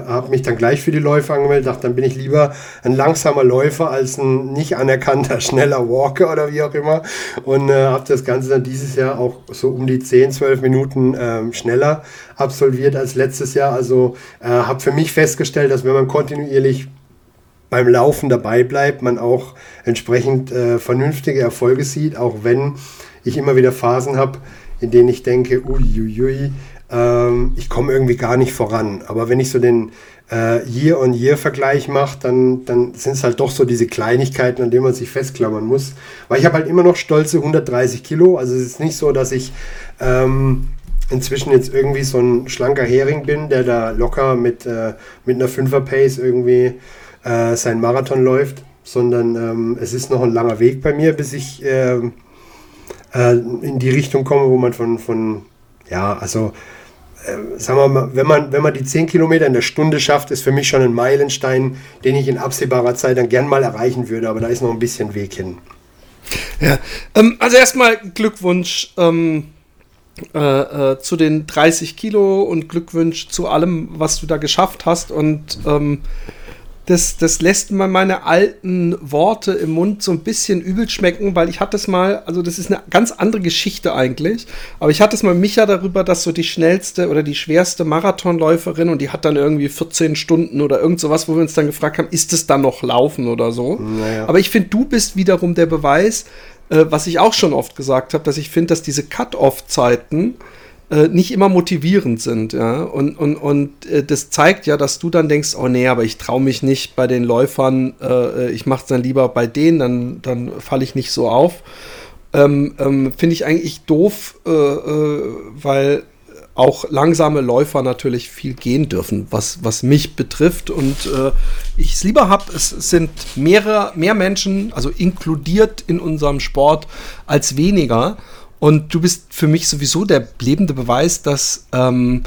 habe mich dann gleich für die Läufe angemeldet, dachte, dann bin ich lieber ein langsamer Läufer als ein nicht anerkannter schneller Walker oder wie auch immer. Und äh, habe das Ganze dann dieses Jahr auch so um die 10, 12 Minuten äh, schneller absolviert als letztes Jahr. Also äh, habe für mich festgestellt, dass wenn man kontinuierlich beim Laufen dabei bleibt, man auch entsprechend äh, vernünftige Erfolge sieht, auch wenn ich immer wieder Phasen habe, in denen ich denke, uiuiui, ähm, ich komme irgendwie gar nicht voran. Aber wenn ich so den äh, Year-on-Year-Vergleich mache, dann, dann sind es halt doch so diese Kleinigkeiten, an denen man sich festklammern muss. Weil ich habe halt immer noch stolze 130 Kilo. Also es ist nicht so, dass ich ähm, inzwischen jetzt irgendwie so ein schlanker Hering bin, der da locker mit, äh, mit einer 5er Pace irgendwie äh, seinen Marathon läuft, sondern ähm, es ist noch ein langer Weg bei mir, bis ich äh, äh, in die Richtung komme, wo man von, von ja, also äh, sagen wir mal, wenn man, wenn man die 10 Kilometer in der Stunde schafft, ist für mich schon ein Meilenstein, den ich in absehbarer Zeit dann gern mal erreichen würde, aber da ist noch ein bisschen Weg hin. Ja, ähm, also erstmal Glückwunsch. Ähm, äh, äh, zu den 30 Kilo und Glückwunsch zu allem, was du da geschafft hast. Und ähm, das, das lässt mal meine alten Worte im Mund so ein bisschen übel schmecken, weil ich hatte es mal, also das ist eine ganz andere Geschichte eigentlich, aber ich hatte es mal Micha darüber, dass so die schnellste oder die schwerste Marathonläuferin und die hat dann irgendwie 14 Stunden oder irgend sowas, wo wir uns dann gefragt haben, ist es dann noch Laufen oder so? Naja. Aber ich finde, du bist wiederum der Beweis, äh, was ich auch schon oft gesagt habe, dass ich finde, dass diese Cut-Off-Zeiten äh, nicht immer motivierend sind. Ja? Und, und, und äh, das zeigt ja, dass du dann denkst, oh nee, aber ich traue mich nicht bei den Läufern, äh, ich mache es dann lieber bei denen, dann, dann falle ich nicht so auf. Ähm, ähm, Finde ich eigentlich doof, äh, äh, weil auch langsame Läufer natürlich viel gehen dürfen, was, was mich betrifft. Und äh, ich es lieber habe, es sind mehrere, mehr Menschen, also inkludiert in unserem Sport, als weniger. Und du bist für mich sowieso der lebende Beweis, dass ähm,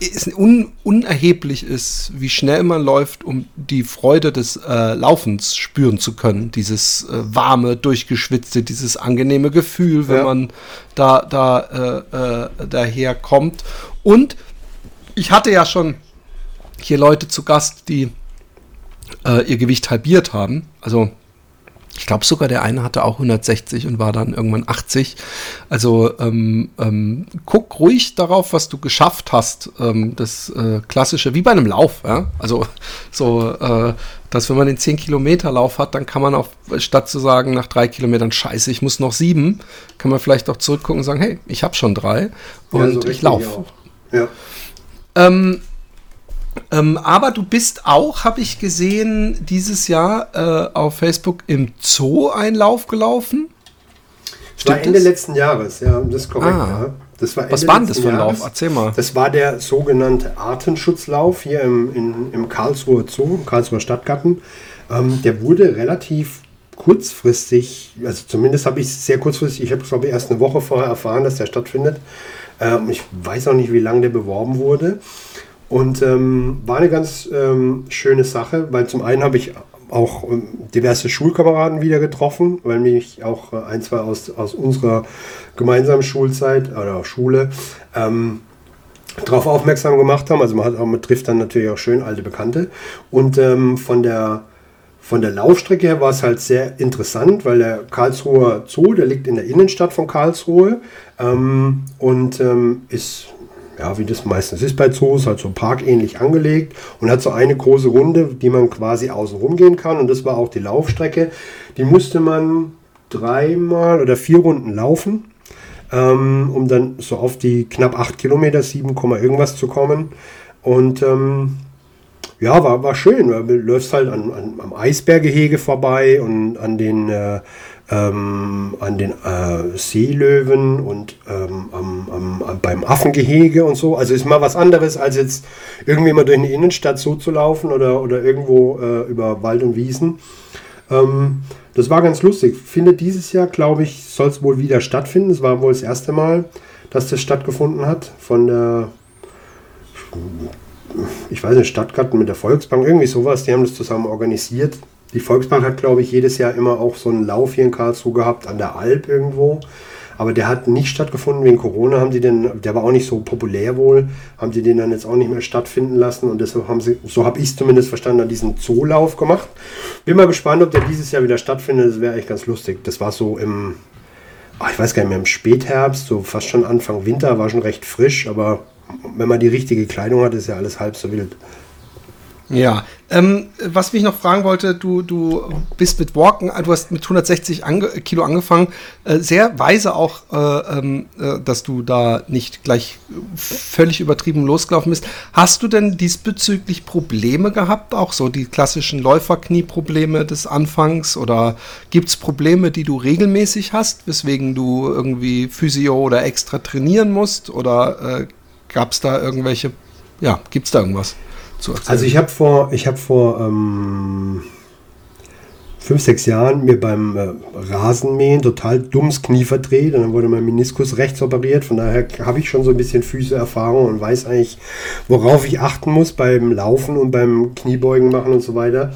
es un unerheblich ist, wie schnell man läuft, um die Freude des äh, Laufens spüren zu können. Dieses äh, warme, durchgeschwitzte, dieses angenehme Gefühl, wenn ja. man da, da äh, äh daher kommt. Und ich hatte ja schon hier Leute zu Gast, die äh, ihr Gewicht halbiert haben. Also ich glaube sogar, der eine hatte auch 160 und war dann irgendwann 80. Also ähm, ähm, guck ruhig darauf, was du geschafft hast. Ähm, das äh, klassische, wie bei einem Lauf. Ja? Also so, äh, dass wenn man den 10 Kilometer Lauf hat, dann kann man auch, statt zu sagen, nach drei Kilometern, scheiße, ich muss noch sieben, kann man vielleicht auch zurückgucken und sagen, hey, ich habe schon drei und ja, so ich laufe. Ja. Ähm, ähm, aber du bist auch, habe ich gesehen, dieses Jahr äh, auf Facebook im Zoo einen Lauf gelaufen. Das war Ende das? letzten Jahres, ja, das ist korrekt. Ah. Ja. Das war Was war denn das für ein Lauf? Erzähl mal. Das war der sogenannte Artenschutzlauf hier im, in, im Karlsruher Zoo, im Karlsruher Stadtgarten. Ähm, der wurde relativ kurzfristig, also zumindest habe ich es sehr kurzfristig, ich habe es glaube ich erst eine Woche vorher erfahren, dass der stattfindet. Ähm, ich weiß auch nicht, wie lange der beworben wurde. Und ähm, war eine ganz ähm, schöne Sache, weil zum einen habe ich auch ähm, diverse Schulkameraden wieder getroffen, weil mich auch äh, ein, zwei aus, aus unserer gemeinsamen Schulzeit oder Schule ähm, darauf aufmerksam gemacht haben. Also man, hat, man trifft dann natürlich auch schön alte Bekannte. Und ähm, von der von der Laufstrecke her war es halt sehr interessant, weil der Karlsruher Zoo, der liegt in der Innenstadt von Karlsruhe ähm, und ähm, ist ja, wie das meistens ist bei Zoos, halt so parkähnlich angelegt und hat so eine große Runde, die man quasi außen rum gehen kann. Und das war auch die Laufstrecke. Die musste man dreimal oder vier Runden laufen, ähm, um dann so auf die knapp acht Kilometer, 7, irgendwas zu kommen. Und ähm, ja, war, war schön. Du läufst halt an, an, am Eisberggehege vorbei und an den äh, ähm, an den äh, Seelöwen und ähm, am, am, beim Affengehege und so. Also ist mal was anderes, als jetzt irgendwie mal durch eine Innenstadt so zu laufen oder, oder irgendwo äh, über Wald und Wiesen. Ähm, das war ganz lustig. Findet dieses Jahr, glaube ich, soll es wohl wieder stattfinden. Es war wohl das erste Mal, dass das stattgefunden hat. Von der, ich weiß nicht, Stadtgarten mit der Volksbank, irgendwie sowas. Die haben das zusammen organisiert. Die Volksbank hat, glaube ich, jedes Jahr immer auch so einen Lauf hier in Karlsruhe gehabt, an der Alp irgendwo. Aber der hat nicht stattgefunden wegen Corona. Haben die den, der war auch nicht so populär wohl, haben die den dann jetzt auch nicht mehr stattfinden lassen. Und deshalb haben sie, so habe ich es zumindest verstanden, diesen Zoolauf gemacht. Bin mal gespannt, ob der dieses Jahr wieder stattfindet. Das wäre echt ganz lustig. Das war so im, ah, ich weiß gar nicht mehr, im Spätherbst, so fast schon Anfang Winter, war schon recht frisch. Aber wenn man die richtige Kleidung hat, ist ja alles halb so wild. Ja, ähm, was mich noch fragen wollte, du, du bist mit Walken, du hast mit 160 ange Kilo angefangen, äh, sehr weise auch, äh, ähm, äh, dass du da nicht gleich völlig übertrieben losgelaufen bist. Hast du denn diesbezüglich Probleme gehabt, auch so die klassischen Läuferknieprobleme des Anfangs oder gibt es Probleme, die du regelmäßig hast, weswegen du irgendwie Physio oder extra trainieren musst oder äh, gab es da irgendwelche, ja, gibt es da irgendwas? Zu erzählen? Also ich habe vor, ich habe vor ähm, fünf, sechs Jahren mir beim äh, Rasenmähen total dummes Knie verdreht und dann wurde mein Meniskus rechts operiert. Von daher habe ich schon so ein bisschen Füßeerfahrung und weiß eigentlich, worauf ich achten muss beim Laufen und beim Kniebeugen machen und so weiter.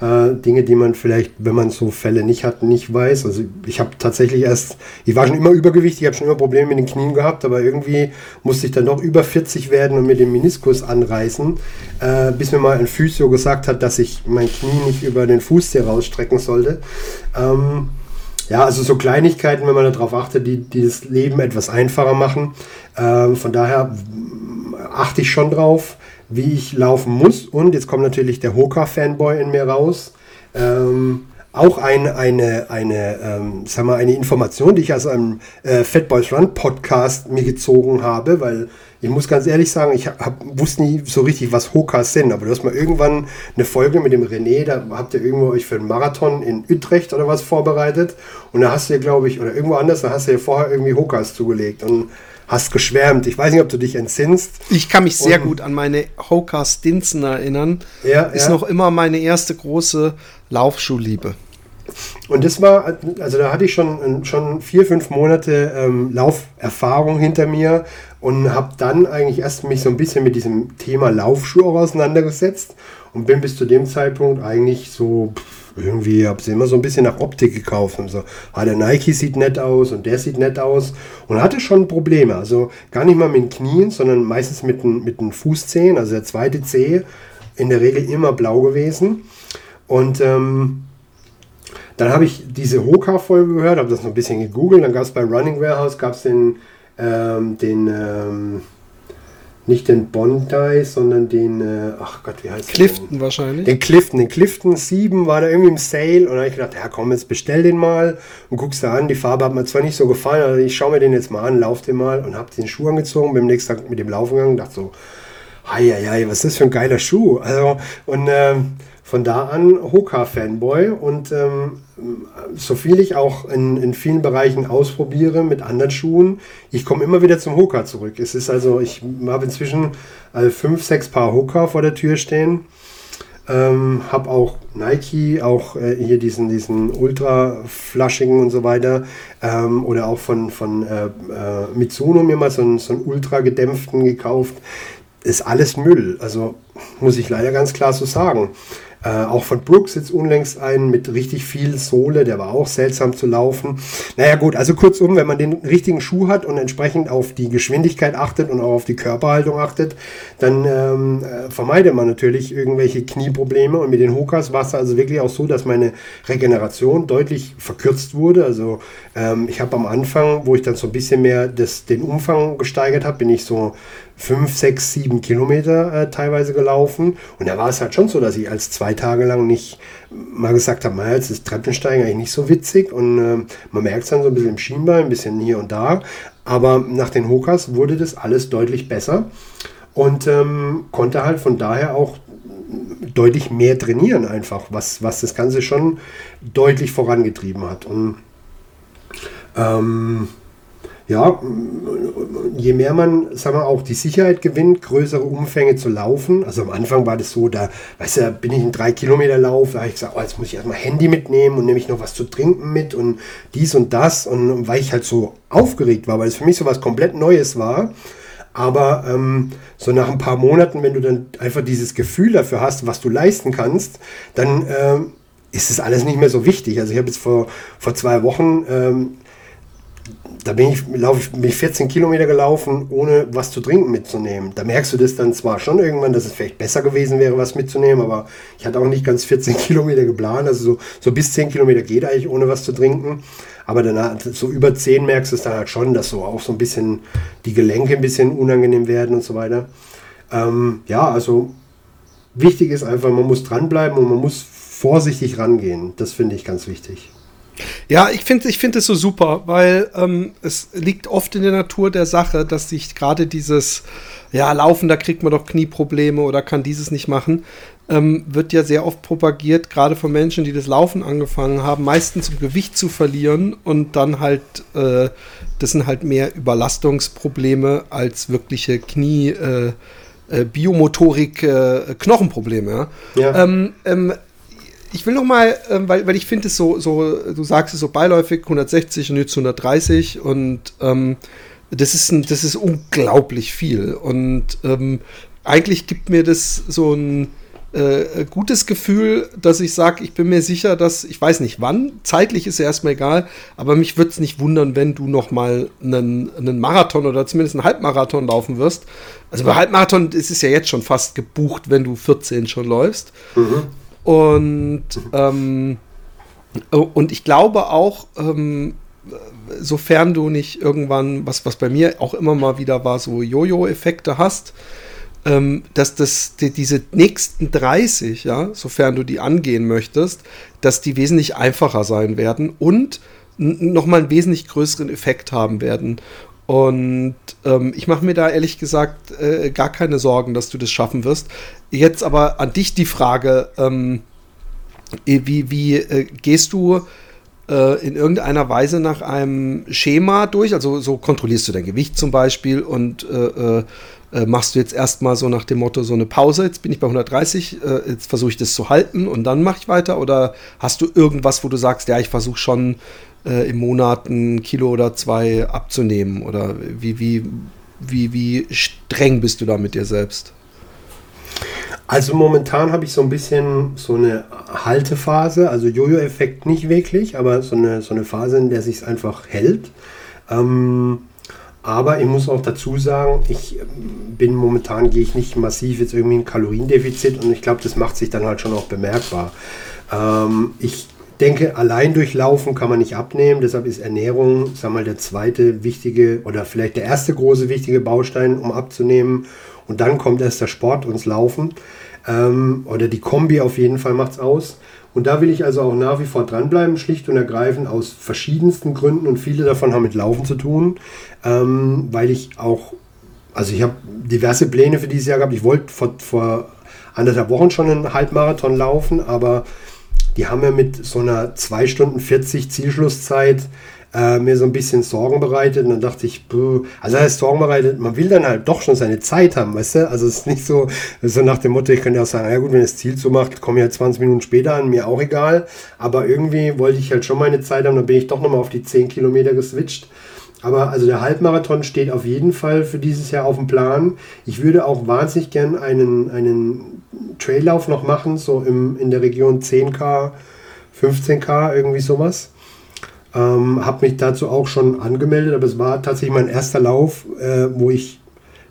Äh, Dinge, die man vielleicht, wenn man so Fälle nicht hat, nicht weiß. Also ich habe tatsächlich erst, ich war schon immer übergewichtig, ich habe schon immer Probleme mit den Knien gehabt, aber irgendwie musste ich dann noch über 40 werden und mir den Meniskus anreißen, äh, bis mir mal ein Physio gesagt hat, dass ich mein Knie nicht über den Fußzeh rausstrecken sollte. Ähm, ja, also so Kleinigkeiten, wenn man darauf achtet, die, die das Leben etwas einfacher machen. Ähm, von daher achte ich schon drauf wie ich laufen muss. Und jetzt kommt natürlich der Hoka-Fanboy in mir raus. Ähm, auch ein, eine, eine, ähm, sag mal, eine Information, die ich aus einem äh, Fat Boys Run Podcast mir gezogen habe, weil ich muss ganz ehrlich sagen, ich hab, wusste nie so richtig, was Hokas sind, aber du hast mal irgendwann eine Folge mit dem René, da habt ihr irgendwo euch für einen Marathon in Utrecht oder was vorbereitet und da hast du ja, glaube ich, oder irgendwo anders, da hast du ja vorher irgendwie Hokas zugelegt und hast geschwärmt. Ich weiß nicht, ob du dich entsinnst. Ich kann mich sehr gut an meine Hoka Stinson erinnern. Ja, Ist ja. noch immer meine erste große Laufschuhliebe. Und das war, also da hatte ich schon, schon vier, fünf Monate ähm, Lauferfahrung hinter mir und habe dann eigentlich erst mich so ein bisschen mit diesem Thema Laufschuhe auseinandergesetzt und bin bis zu dem Zeitpunkt eigentlich so irgendwie habe sie immer so ein bisschen nach Optik gekauft und so, ah, der Nike sieht nett aus und der sieht nett aus und hatte schon Probleme, also gar nicht mal mit den Knien, sondern meistens mit den, mit den Fußzehen, also der zweite Zeh in der Regel immer blau gewesen und ähm, dann habe ich diese Hoka-Folge gehört, habe das noch ein bisschen gegoogelt, dann gab es bei Running Warehouse, gab es den, ähm, den ähm, nicht den Bondi, sondern den, äh, ach Gott, wie heißt Clifton der wahrscheinlich. Den Clifton, den Clifton 7 war da irgendwie im Sale und da habe ich gedacht, ja komm, jetzt bestell den mal und guckst da an. Die Farbe hat mir zwar nicht so gefallen, aber ich schaue mir den jetzt mal an, lauf den mal und habe den Schuh angezogen, bin am nächsten Tag mit dem Laufen gegangen und dachte so, hei, was ist das für ein geiler Schuh? Also, und ähm, von da an Hoka-Fanboy und ähm, so viel ich auch in, in vielen Bereichen ausprobiere mit anderen Schuhen, ich komme immer wieder zum Hoka zurück. Es ist also, ich habe inzwischen also fünf, sechs Paar Hoka vor der Tür stehen. Ähm, habe auch Nike, auch äh, hier diesen, diesen Ultra-Flaschigen und so weiter. Ähm, oder auch von, von äh, äh, Mitsuno mir mal so einen, so einen ultra gedämpften gekauft. Ist alles Müll. Also muss ich leider ganz klar so sagen. Äh, auch von Brooks jetzt unlängst einen mit richtig viel Sohle, der war auch seltsam zu laufen. Naja gut, also kurzum, wenn man den richtigen Schuh hat und entsprechend auf die Geschwindigkeit achtet und auch auf die Körperhaltung achtet, dann ähm, äh, vermeidet man natürlich irgendwelche Knieprobleme. Und mit den Hokas war es also wirklich auch so, dass meine Regeneration deutlich verkürzt wurde. Also ähm, ich habe am Anfang, wo ich dann so ein bisschen mehr das, den Umfang gesteigert habe, bin ich so 5, 6, 7 Kilometer äh, teilweise gelaufen. Und da war es halt schon so, dass ich als zwei Tage lang nicht mal gesagt habe, naja, jetzt ist Treppensteigen eigentlich nicht so witzig. Und äh, man merkt es dann so ein bisschen im Schienbein, ein bisschen hier und da. Aber nach den Hokas wurde das alles deutlich besser und ähm, konnte halt von daher auch deutlich mehr trainieren einfach, was, was das Ganze schon deutlich vorangetrieben hat. Und ähm, ja, je mehr man, sagen wir auch die Sicherheit gewinnt, größere Umfänge zu laufen. Also am Anfang war das so, da, weißt du, bin ich in drei Kilometer Lauf, da habe ich gesagt, oh, jetzt muss ich erstmal Handy mitnehmen und nehme ich noch was zu trinken mit und dies und das. Und weil ich halt so aufgeregt war, weil es für mich so was komplett Neues war. Aber ähm, so nach ein paar Monaten, wenn du dann einfach dieses Gefühl dafür hast, was du leisten kannst, dann ähm, ist es alles nicht mehr so wichtig. Also ich habe jetzt vor, vor zwei Wochen ähm, da bin ich, laufe ich, bin ich 14 Kilometer gelaufen, ohne was zu trinken mitzunehmen. Da merkst du das dann zwar schon irgendwann, dass es vielleicht besser gewesen wäre, was mitzunehmen, aber ich hatte auch nicht ganz 14 Kilometer geplant. Also so, so bis 10 Kilometer geht eigentlich ohne was zu trinken. Aber danach, so über 10 merkst du es dann halt schon, dass so auch so ein bisschen die Gelenke ein bisschen unangenehm werden und so weiter. Ähm, ja, also wichtig ist einfach, man muss dranbleiben und man muss vorsichtig rangehen. Das finde ich ganz wichtig. Ja, ich finde ich find es so super, weil ähm, es liegt oft in der Natur der Sache, dass sich gerade dieses, ja, Laufen, da kriegt man doch Knieprobleme oder kann dieses nicht machen, ähm, wird ja sehr oft propagiert, gerade von Menschen, die das Laufen angefangen haben, meistens um Gewicht zu verlieren und dann halt, äh, das sind halt mehr Überlastungsprobleme als wirkliche Knie- äh, äh Biomotorik, äh, Knochenprobleme. Ja. ja. Ähm, ähm, ich will noch mal, ähm, weil, weil ich finde es so, so, du sagst es so beiläufig, 160 und jetzt 130 und ähm, das, ist ein, das ist unglaublich viel. Und ähm, eigentlich gibt mir das so ein, äh, gutes Gefühl, dass ich sage, ich bin mir sicher, dass, ich weiß nicht wann, zeitlich ist ja erstmal egal, aber mich würde es nicht wundern, wenn du noch mal einen, einen Marathon oder zumindest einen Halbmarathon laufen wirst. Also bei Halbmarathon ist es ja jetzt schon fast gebucht, wenn du 14 schon läufst. Mhm. Und, ähm, und ich glaube auch, ähm, sofern du nicht irgendwann, was, was bei mir auch immer mal wieder war, so Jojo-Effekte hast, ähm, dass das, die, diese nächsten 30, ja, sofern du die angehen möchtest, dass die wesentlich einfacher sein werden und nochmal einen wesentlich größeren Effekt haben werden. Und ähm, ich mache mir da ehrlich gesagt äh, gar keine Sorgen, dass du das schaffen wirst. Jetzt aber an dich die Frage, ähm, wie, wie äh, gehst du äh, in irgendeiner Weise nach einem Schema durch? Also so kontrollierst du dein Gewicht zum Beispiel und äh, äh äh, machst du jetzt erstmal so nach dem Motto so eine Pause, jetzt bin ich bei 130, äh, jetzt versuche ich das zu halten und dann mache ich weiter? Oder hast du irgendwas, wo du sagst, ja, ich versuche schon äh, im Monat ein Kilo oder zwei abzunehmen? Oder wie, wie, wie, wie streng bist du da mit dir selbst? Also momentan habe ich so ein bisschen so eine Haltephase, also Jojo-Effekt nicht wirklich, aber so eine, so eine Phase, in der sich einfach hält. Ähm, aber ich muss auch dazu sagen, ich ähm, bin momentan, gehe ich nicht massiv jetzt irgendwie ein Kaloriendefizit und ich glaube, das macht sich dann halt schon auch bemerkbar. Ähm, ich denke, allein durch Laufen kann man nicht abnehmen, deshalb ist Ernährung, sag mal, der zweite wichtige oder vielleicht der erste große wichtige Baustein, um abzunehmen. Und dann kommt erst der Sport und das Laufen. Ähm, oder die Kombi auf jeden Fall macht es aus. Und da will ich also auch nach wie vor dranbleiben, schlicht und ergreifend aus verschiedensten Gründen und viele davon haben mit Laufen zu tun, ähm, weil ich auch, also ich habe diverse Pläne für dieses Jahr gehabt. Ich wollte vor, vor anderthalb Wochen schon einen Halbmarathon laufen, aber die haben mir mit so einer 2 Stunden 40 Zielschlusszeit äh, mir so ein bisschen Sorgen bereitet. Und dann dachte ich, buh, also das heißt Sorgen bereitet, man will dann halt doch schon seine Zeit haben, weißt du? Also es ist nicht so, so nach dem Motto, ich könnte auch sagen, ja gut, wenn das Ziel so macht, komme ich halt 20 Minuten später an, mir auch egal. Aber irgendwie wollte ich halt schon meine Zeit haben, dann bin ich doch nochmal auf die 10 Kilometer geswitcht. Aber also der Halbmarathon steht auf jeden Fall für dieses Jahr auf dem Plan. Ich würde auch wahnsinnig gern einen, einen Traillauf noch machen, so im, in der Region 10K, 15K, irgendwie sowas. Ähm, habe mich dazu auch schon angemeldet, aber es war tatsächlich mein erster Lauf, äh, wo ich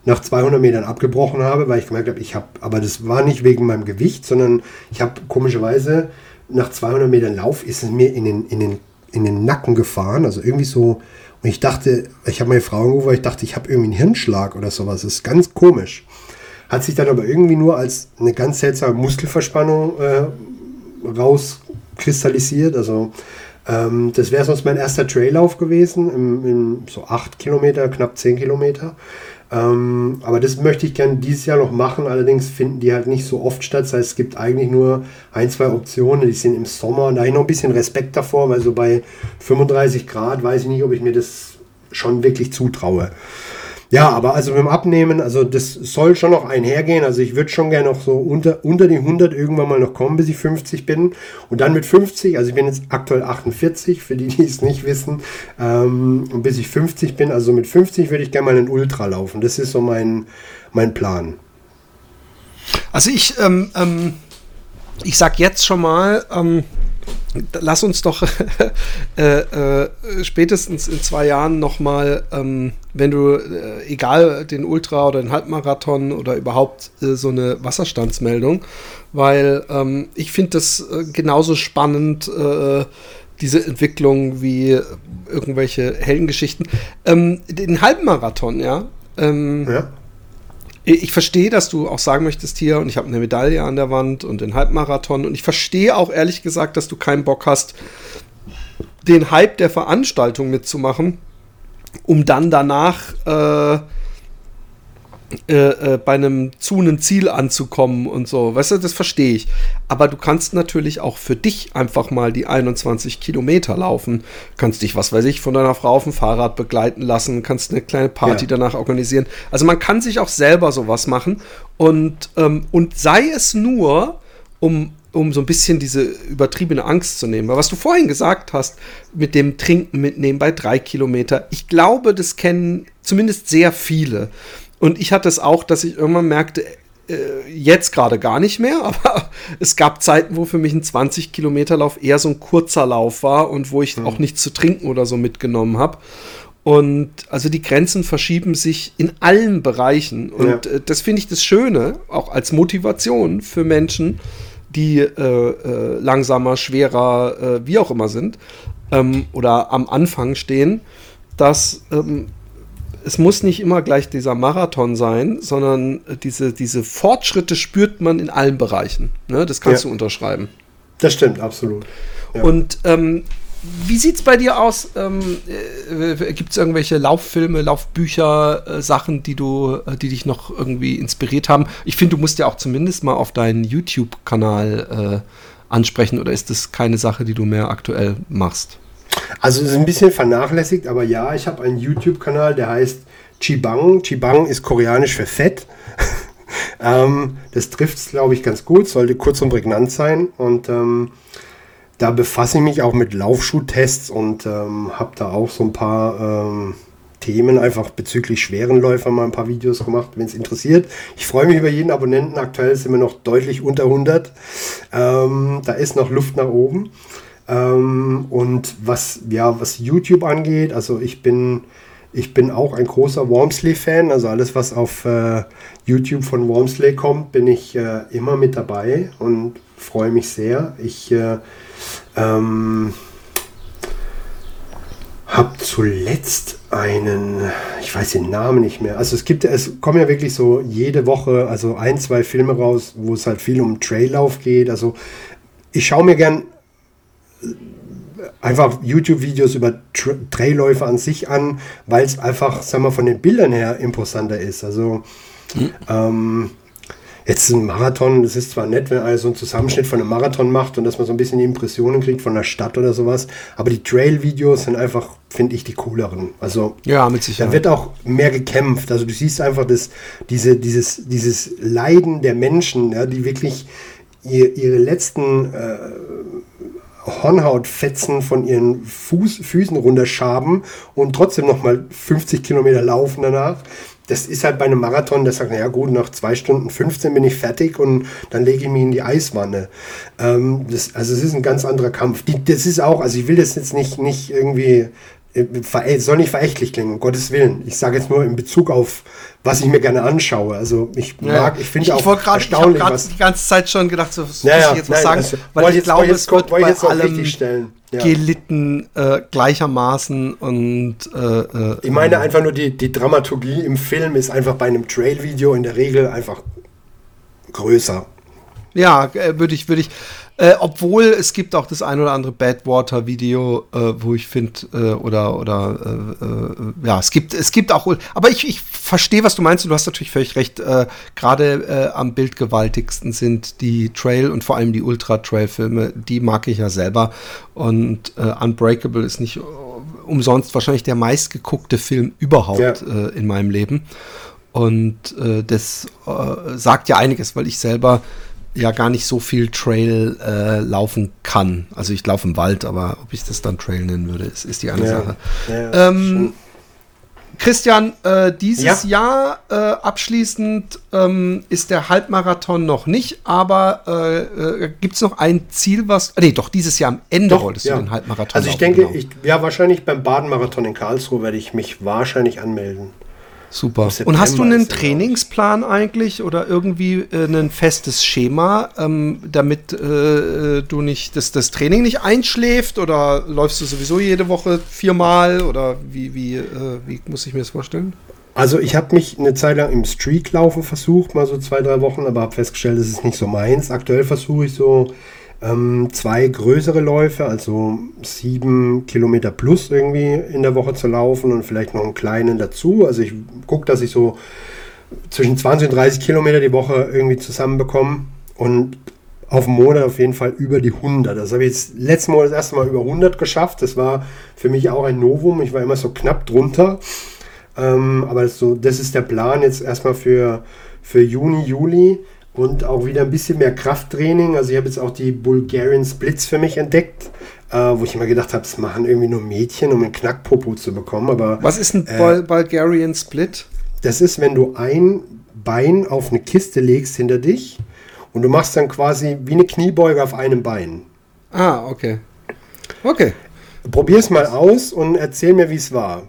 nach 200 Metern abgebrochen habe, weil ich gemerkt habe, ich habe, aber das war nicht wegen meinem Gewicht, sondern ich habe komischerweise nach 200 Metern Lauf ist es mir in den, in den, in den Nacken gefahren, also irgendwie so, und ich dachte, ich habe meine Frau angerufen, weil ich dachte, ich habe irgendwie einen Hirnschlag oder sowas, das ist ganz komisch. Hat sich dann aber irgendwie nur als eine ganz seltsame Muskelverspannung äh, rauskristallisiert, also ähm, das wäre sonst mein erster Traillauf gewesen, im, im, so 8 Kilometer, knapp 10 Kilometer. Ähm, aber das möchte ich gerne dieses Jahr noch machen. Allerdings finden die halt nicht so oft statt. Das heißt, es gibt eigentlich nur ein, zwei Optionen. Die sind im Sommer. Und da habe ich noch ein bisschen Respekt davor, weil so bei 35 Grad weiß ich nicht, ob ich mir das schon wirklich zutraue. Ja, aber also mit dem Abnehmen, also das soll schon noch einhergehen. Also ich würde schon gerne noch so unter, unter die 100 irgendwann mal noch kommen, bis ich 50 bin. Und dann mit 50, also ich bin jetzt aktuell 48, für die, die es nicht wissen. Ähm, und bis ich 50 bin, also mit 50 würde ich gerne mal einen Ultra laufen. Das ist so mein, mein Plan. Also ich, ähm, ähm, ich sag jetzt schon mal, ähm, lass uns doch äh, äh, spätestens in zwei Jahren nochmal, ähm, wenn du, äh, egal den Ultra oder den Halbmarathon oder überhaupt äh, so eine Wasserstandsmeldung, weil ähm, ich finde das äh, genauso spannend, äh, diese Entwicklung wie irgendwelche Heldengeschichten. Ähm, den Halbmarathon, ja. Ähm, ja ich verstehe, dass du auch sagen möchtest hier, und ich habe eine Medaille an der Wand und den Halbmarathon. Und ich verstehe auch ehrlich gesagt, dass du keinen Bock hast, den Hype der Veranstaltung mitzumachen, um dann danach äh, äh, äh, bei einem zu einem Ziel anzukommen und so. Weißt du, das verstehe ich. Aber du kannst natürlich auch für dich einfach mal die 21 Kilometer laufen. Kannst dich, was weiß ich, von deiner Frau auf dem Fahrrad begleiten lassen, kannst eine kleine Party ja. danach organisieren. Also man kann sich auch selber sowas machen. Und, ähm, und sei es nur, um um so ein bisschen diese übertriebene Angst zu nehmen. Weil was du vorhin gesagt hast, mit dem Trinken mitnehmen bei drei Kilometer, ich glaube, das kennen zumindest sehr viele. Und ich hatte es auch, dass ich irgendwann merkte, äh, jetzt gerade gar nicht mehr, aber es gab Zeiten, wo für mich ein 20 Kilometer Lauf eher so ein kurzer Lauf war und wo ich mhm. auch nichts zu trinken oder so mitgenommen habe. Und also die Grenzen verschieben sich in allen Bereichen. Und ja. äh, das finde ich das Schöne, auch als Motivation für Menschen, die äh, äh, langsamer, schwerer, äh, wie auch immer sind ähm, oder am Anfang stehen, dass ähm, es muss nicht immer gleich dieser Marathon sein, sondern diese, diese Fortschritte spürt man in allen Bereichen. Ne? Das kannst ja. du unterschreiben. Das stimmt, absolut. Ja. Und ähm, wie sieht es bei dir aus? Ähm, äh, Gibt es irgendwelche Lauffilme, Laufbücher, äh, Sachen, die du, äh, die dich noch irgendwie inspiriert haben? Ich finde, du musst ja auch zumindest mal auf deinen YouTube-Kanal äh, ansprechen, oder ist das keine Sache, die du mehr aktuell machst? Also es ist ein bisschen vernachlässigt, aber ja, ich habe einen YouTube-Kanal, der heißt Chibang. Chibang ist koreanisch für Fett. ähm, das trifft es, glaube ich, ganz gut, sollte kurz und prägnant sein. Und ähm, da befasse ich mich auch mit Laufschuhtests und ähm, habe da auch so ein paar ähm, Themen einfach bezüglich schweren Läufern mal ein paar Videos gemacht, wenn es interessiert. Ich freue mich über jeden Abonnenten. Aktuell sind wir noch deutlich unter 100. Ähm, da ist noch Luft nach oben. Ähm, und was, ja, was YouTube angeht, also ich bin, ich bin auch ein großer Wormsley-Fan. Also alles, was auf äh, YouTube von Wormsley kommt, bin ich äh, immer mit dabei und freue mich sehr. Ich äh, ähm, habe zuletzt einen, ich weiß den Namen nicht mehr. Also es gibt, es kommen ja wirklich so jede Woche, also ein, zwei Filme raus, wo es halt viel um Traillauf geht. Also ich schaue mir gern einfach YouTube-Videos über Tra Trailläufe an sich an, weil es einfach, sagen wir, von den Bildern her imposanter ist. Also mhm. ähm, Jetzt ein Marathon, das ist zwar nett, wenn einer so einen Zusammenschnitt von einem Marathon macht und dass man so ein bisschen die Impressionen kriegt von der Stadt oder sowas, aber die Trail-Videos sind einfach, finde ich, die cooleren. Also ja, mit Sicherheit. Da wird auch mehr gekämpft. Also du siehst einfach das, diese, dieses, dieses Leiden der Menschen, ja, die wirklich ihr, ihre letzten äh, Hornhautfetzen von ihren Fuß, Füßen runterschaben und trotzdem nochmal 50 Kilometer laufen danach das ist halt bei einem Marathon, der sagt, naja gut, nach zwei Stunden 15 bin ich fertig und dann lege ich mich in die Eiswanne. Ähm, das, also es ist ein ganz anderer Kampf. Die, das ist auch, also ich will das jetzt nicht, nicht irgendwie, soll nicht verächtlich klingen, um Gottes Willen. Ich sage jetzt nur in Bezug auf, was ich mir gerne anschaue. Also ich mag, ich finde auch grad, erstaunlich, ich habe die ganze Zeit schon gedacht, so, was ja, muss ich jetzt was sagen, also, weil ich jetzt, glaube, es wird bei allem stellen ja. gelitten äh, gleichermaßen und äh, äh, ich meine einfach nur die, die Dramaturgie im Film ist einfach bei einem Trail-Video in der Regel einfach größer. Ja, äh, würde ich, würde ich. Äh, obwohl es gibt auch das ein oder andere Badwater-Video, äh, wo ich finde, äh, oder, oder äh, äh, ja, es gibt, es gibt auch, aber ich, ich verstehe, was du meinst und du hast natürlich völlig recht. Äh, Gerade am bildgewaltigsten sind die Trail und vor allem die Ultra-Trail-Filme, die mag ich ja selber. Und Unbreakable ist nicht umsonst wahrscheinlich der meistgeguckte Film überhaupt ja. in meinem Leben. Und das sagt ja einiges, weil ich selber ja gar nicht so viel Trail äh, laufen kann. Also ich laufe im Wald, aber ob ich das dann Trail nennen würde, ist, ist die eine ja. Sache. Ja, ähm, Christian, äh, dieses ja. Jahr äh, abschließend ähm, ist der Halbmarathon noch nicht, aber äh, äh gibt es noch ein Ziel, was. Nee, doch, dieses Jahr am Ende doch, wolltest ja. du den Halbmarathon Also ich denke, genau. ich, ja, wahrscheinlich beim Baden-Marathon in Karlsruhe werde ich mich wahrscheinlich anmelden. Super. Und hast du einen Trainingsplan eigentlich oder irgendwie äh, ein festes Schema, ähm, damit äh, du nicht das, das Training nicht einschläft oder läufst du sowieso jede Woche viermal oder wie, wie, äh, wie muss ich mir das vorstellen? Also ich habe mich eine Zeit lang im Streaklaufen versucht, mal so zwei, drei Wochen, aber habe festgestellt, das ist nicht so meins. Aktuell versuche ich so ähm, zwei größere Läufe, also sieben Kilometer plus irgendwie in der Woche zu laufen und vielleicht noch einen kleinen dazu. Also ich gucke, dass ich so zwischen 20 und 30 Kilometer die Woche irgendwie zusammenbekomme und auf dem Monat auf jeden Fall über die 100. Das habe ich jetzt letzten Monat das erste Mal über 100 geschafft. Das war für mich auch ein Novum. Ich war immer so knapp drunter. Ähm, aber das, so, das ist der Plan jetzt erstmal für, für Juni, Juli und auch wieder ein bisschen mehr Krafttraining. Also ich habe jetzt auch die Bulgarian Splits für mich entdeckt, äh, wo ich immer gedacht habe, das machen irgendwie nur Mädchen, um einen Knackpopo zu bekommen. Aber was ist ein äh, Bulgarian Split? Das ist, wenn du ein Bein auf eine Kiste legst hinter dich und du machst dann quasi wie eine Kniebeuge auf einem Bein. Ah, okay. Okay. Probier es mal aus und erzähl mir, wie es war.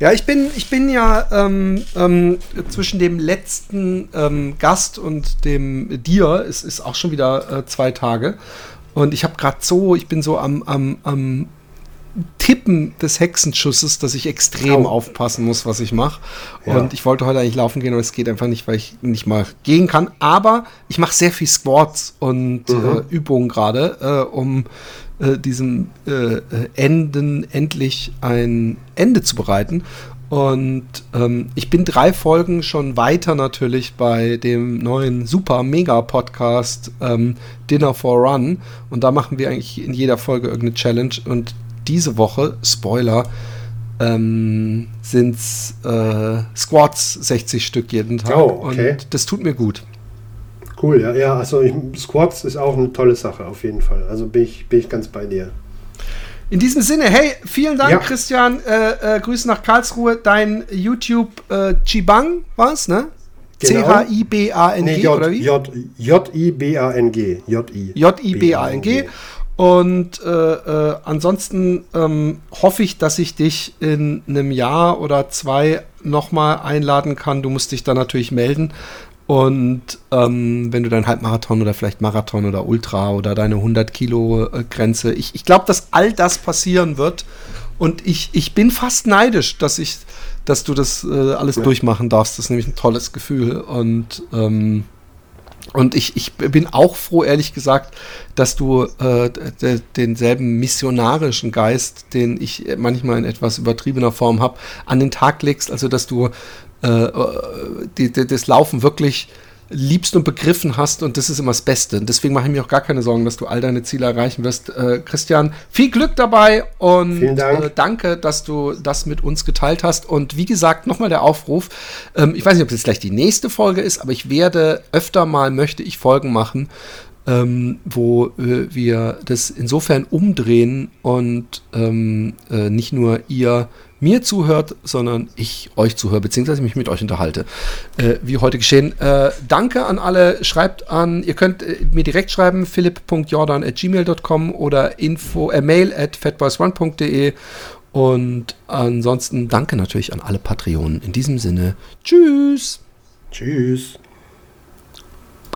Ja, ich bin, ich bin ja ähm, ähm, zwischen dem letzten ähm, Gast und dem dir, es ist auch schon wieder äh, zwei Tage. Und ich habe gerade so, ich bin so am, am, am Tippen des Hexenschusses, dass ich extrem oh. aufpassen muss, was ich mache. Ja. Und ich wollte heute eigentlich laufen gehen, aber es geht einfach nicht, weil ich nicht mal gehen kann. Aber ich mache sehr viel Squats und mhm. äh, Übungen gerade, äh, um äh, diesem äh, äh, Enden endlich ein Ende zu bereiten. Und ähm, ich bin drei Folgen schon weiter natürlich bei dem neuen super mega Podcast ähm, Dinner for Run. Und da machen wir eigentlich in jeder Folge irgendeine Challenge. Und diese Woche, Spoiler, ähm, sind es äh, Squats 60 Stück jeden Tag. Oh, okay. Und das tut mir gut. Cool, ja, ja. Also ich, Squats ist auch eine tolle Sache, auf jeden Fall. Also bin ich, bin ich ganz bei dir. In diesem Sinne, hey, vielen Dank, ja. Christian. Äh, äh, Grüße nach Karlsruhe. Dein YouTube äh, Chibang war es, ne? Genau. C-H-I-B-A-N-G, nee, oder wie? J-I-B-A-N-G. J-I. J-I-B-A-N-G. Und äh, äh, ansonsten ähm, hoffe ich, dass ich dich in einem Jahr oder zwei nochmal einladen kann. Du musst dich dann natürlich melden. Und ähm, wenn du dein Halbmarathon oder vielleicht Marathon oder Ultra oder deine 100 Kilo äh, Grenze, ich, ich glaube, dass all das passieren wird. Und ich, ich bin fast neidisch, dass ich, dass du das äh, alles ja. durchmachen darfst. Das ist nämlich ein tolles Gefühl. Und ähm, und ich, ich bin auch froh, ehrlich gesagt, dass du äh, denselben missionarischen Geist, den ich manchmal in etwas übertriebener Form habe, an den Tag legst. Also, dass du äh, die, die, das Laufen wirklich liebst und begriffen hast und das ist immer das Beste. Und deswegen mache ich mir auch gar keine Sorgen, dass du all deine Ziele erreichen wirst. Äh, Christian, viel Glück dabei und Dank. äh, danke, dass du das mit uns geteilt hast. Und wie gesagt, nochmal der Aufruf. Ähm, ich weiß nicht, ob das gleich die nächste Folge ist, aber ich werde öfter mal, möchte ich Folgen machen, ähm, wo äh, wir das insofern umdrehen und ähm, äh, nicht nur ihr mir zuhört, sondern ich euch zuhöre, beziehungsweise mich mit euch unterhalte. Äh, wie heute geschehen. Äh, danke an alle. Schreibt an, ihr könnt äh, mir direkt schreiben, philipp.jordan.gmail.com oder info, äh, mail at fatboysone.de. Und ansonsten danke natürlich an alle Patreonen. In diesem Sinne, tschüss. Tschüss.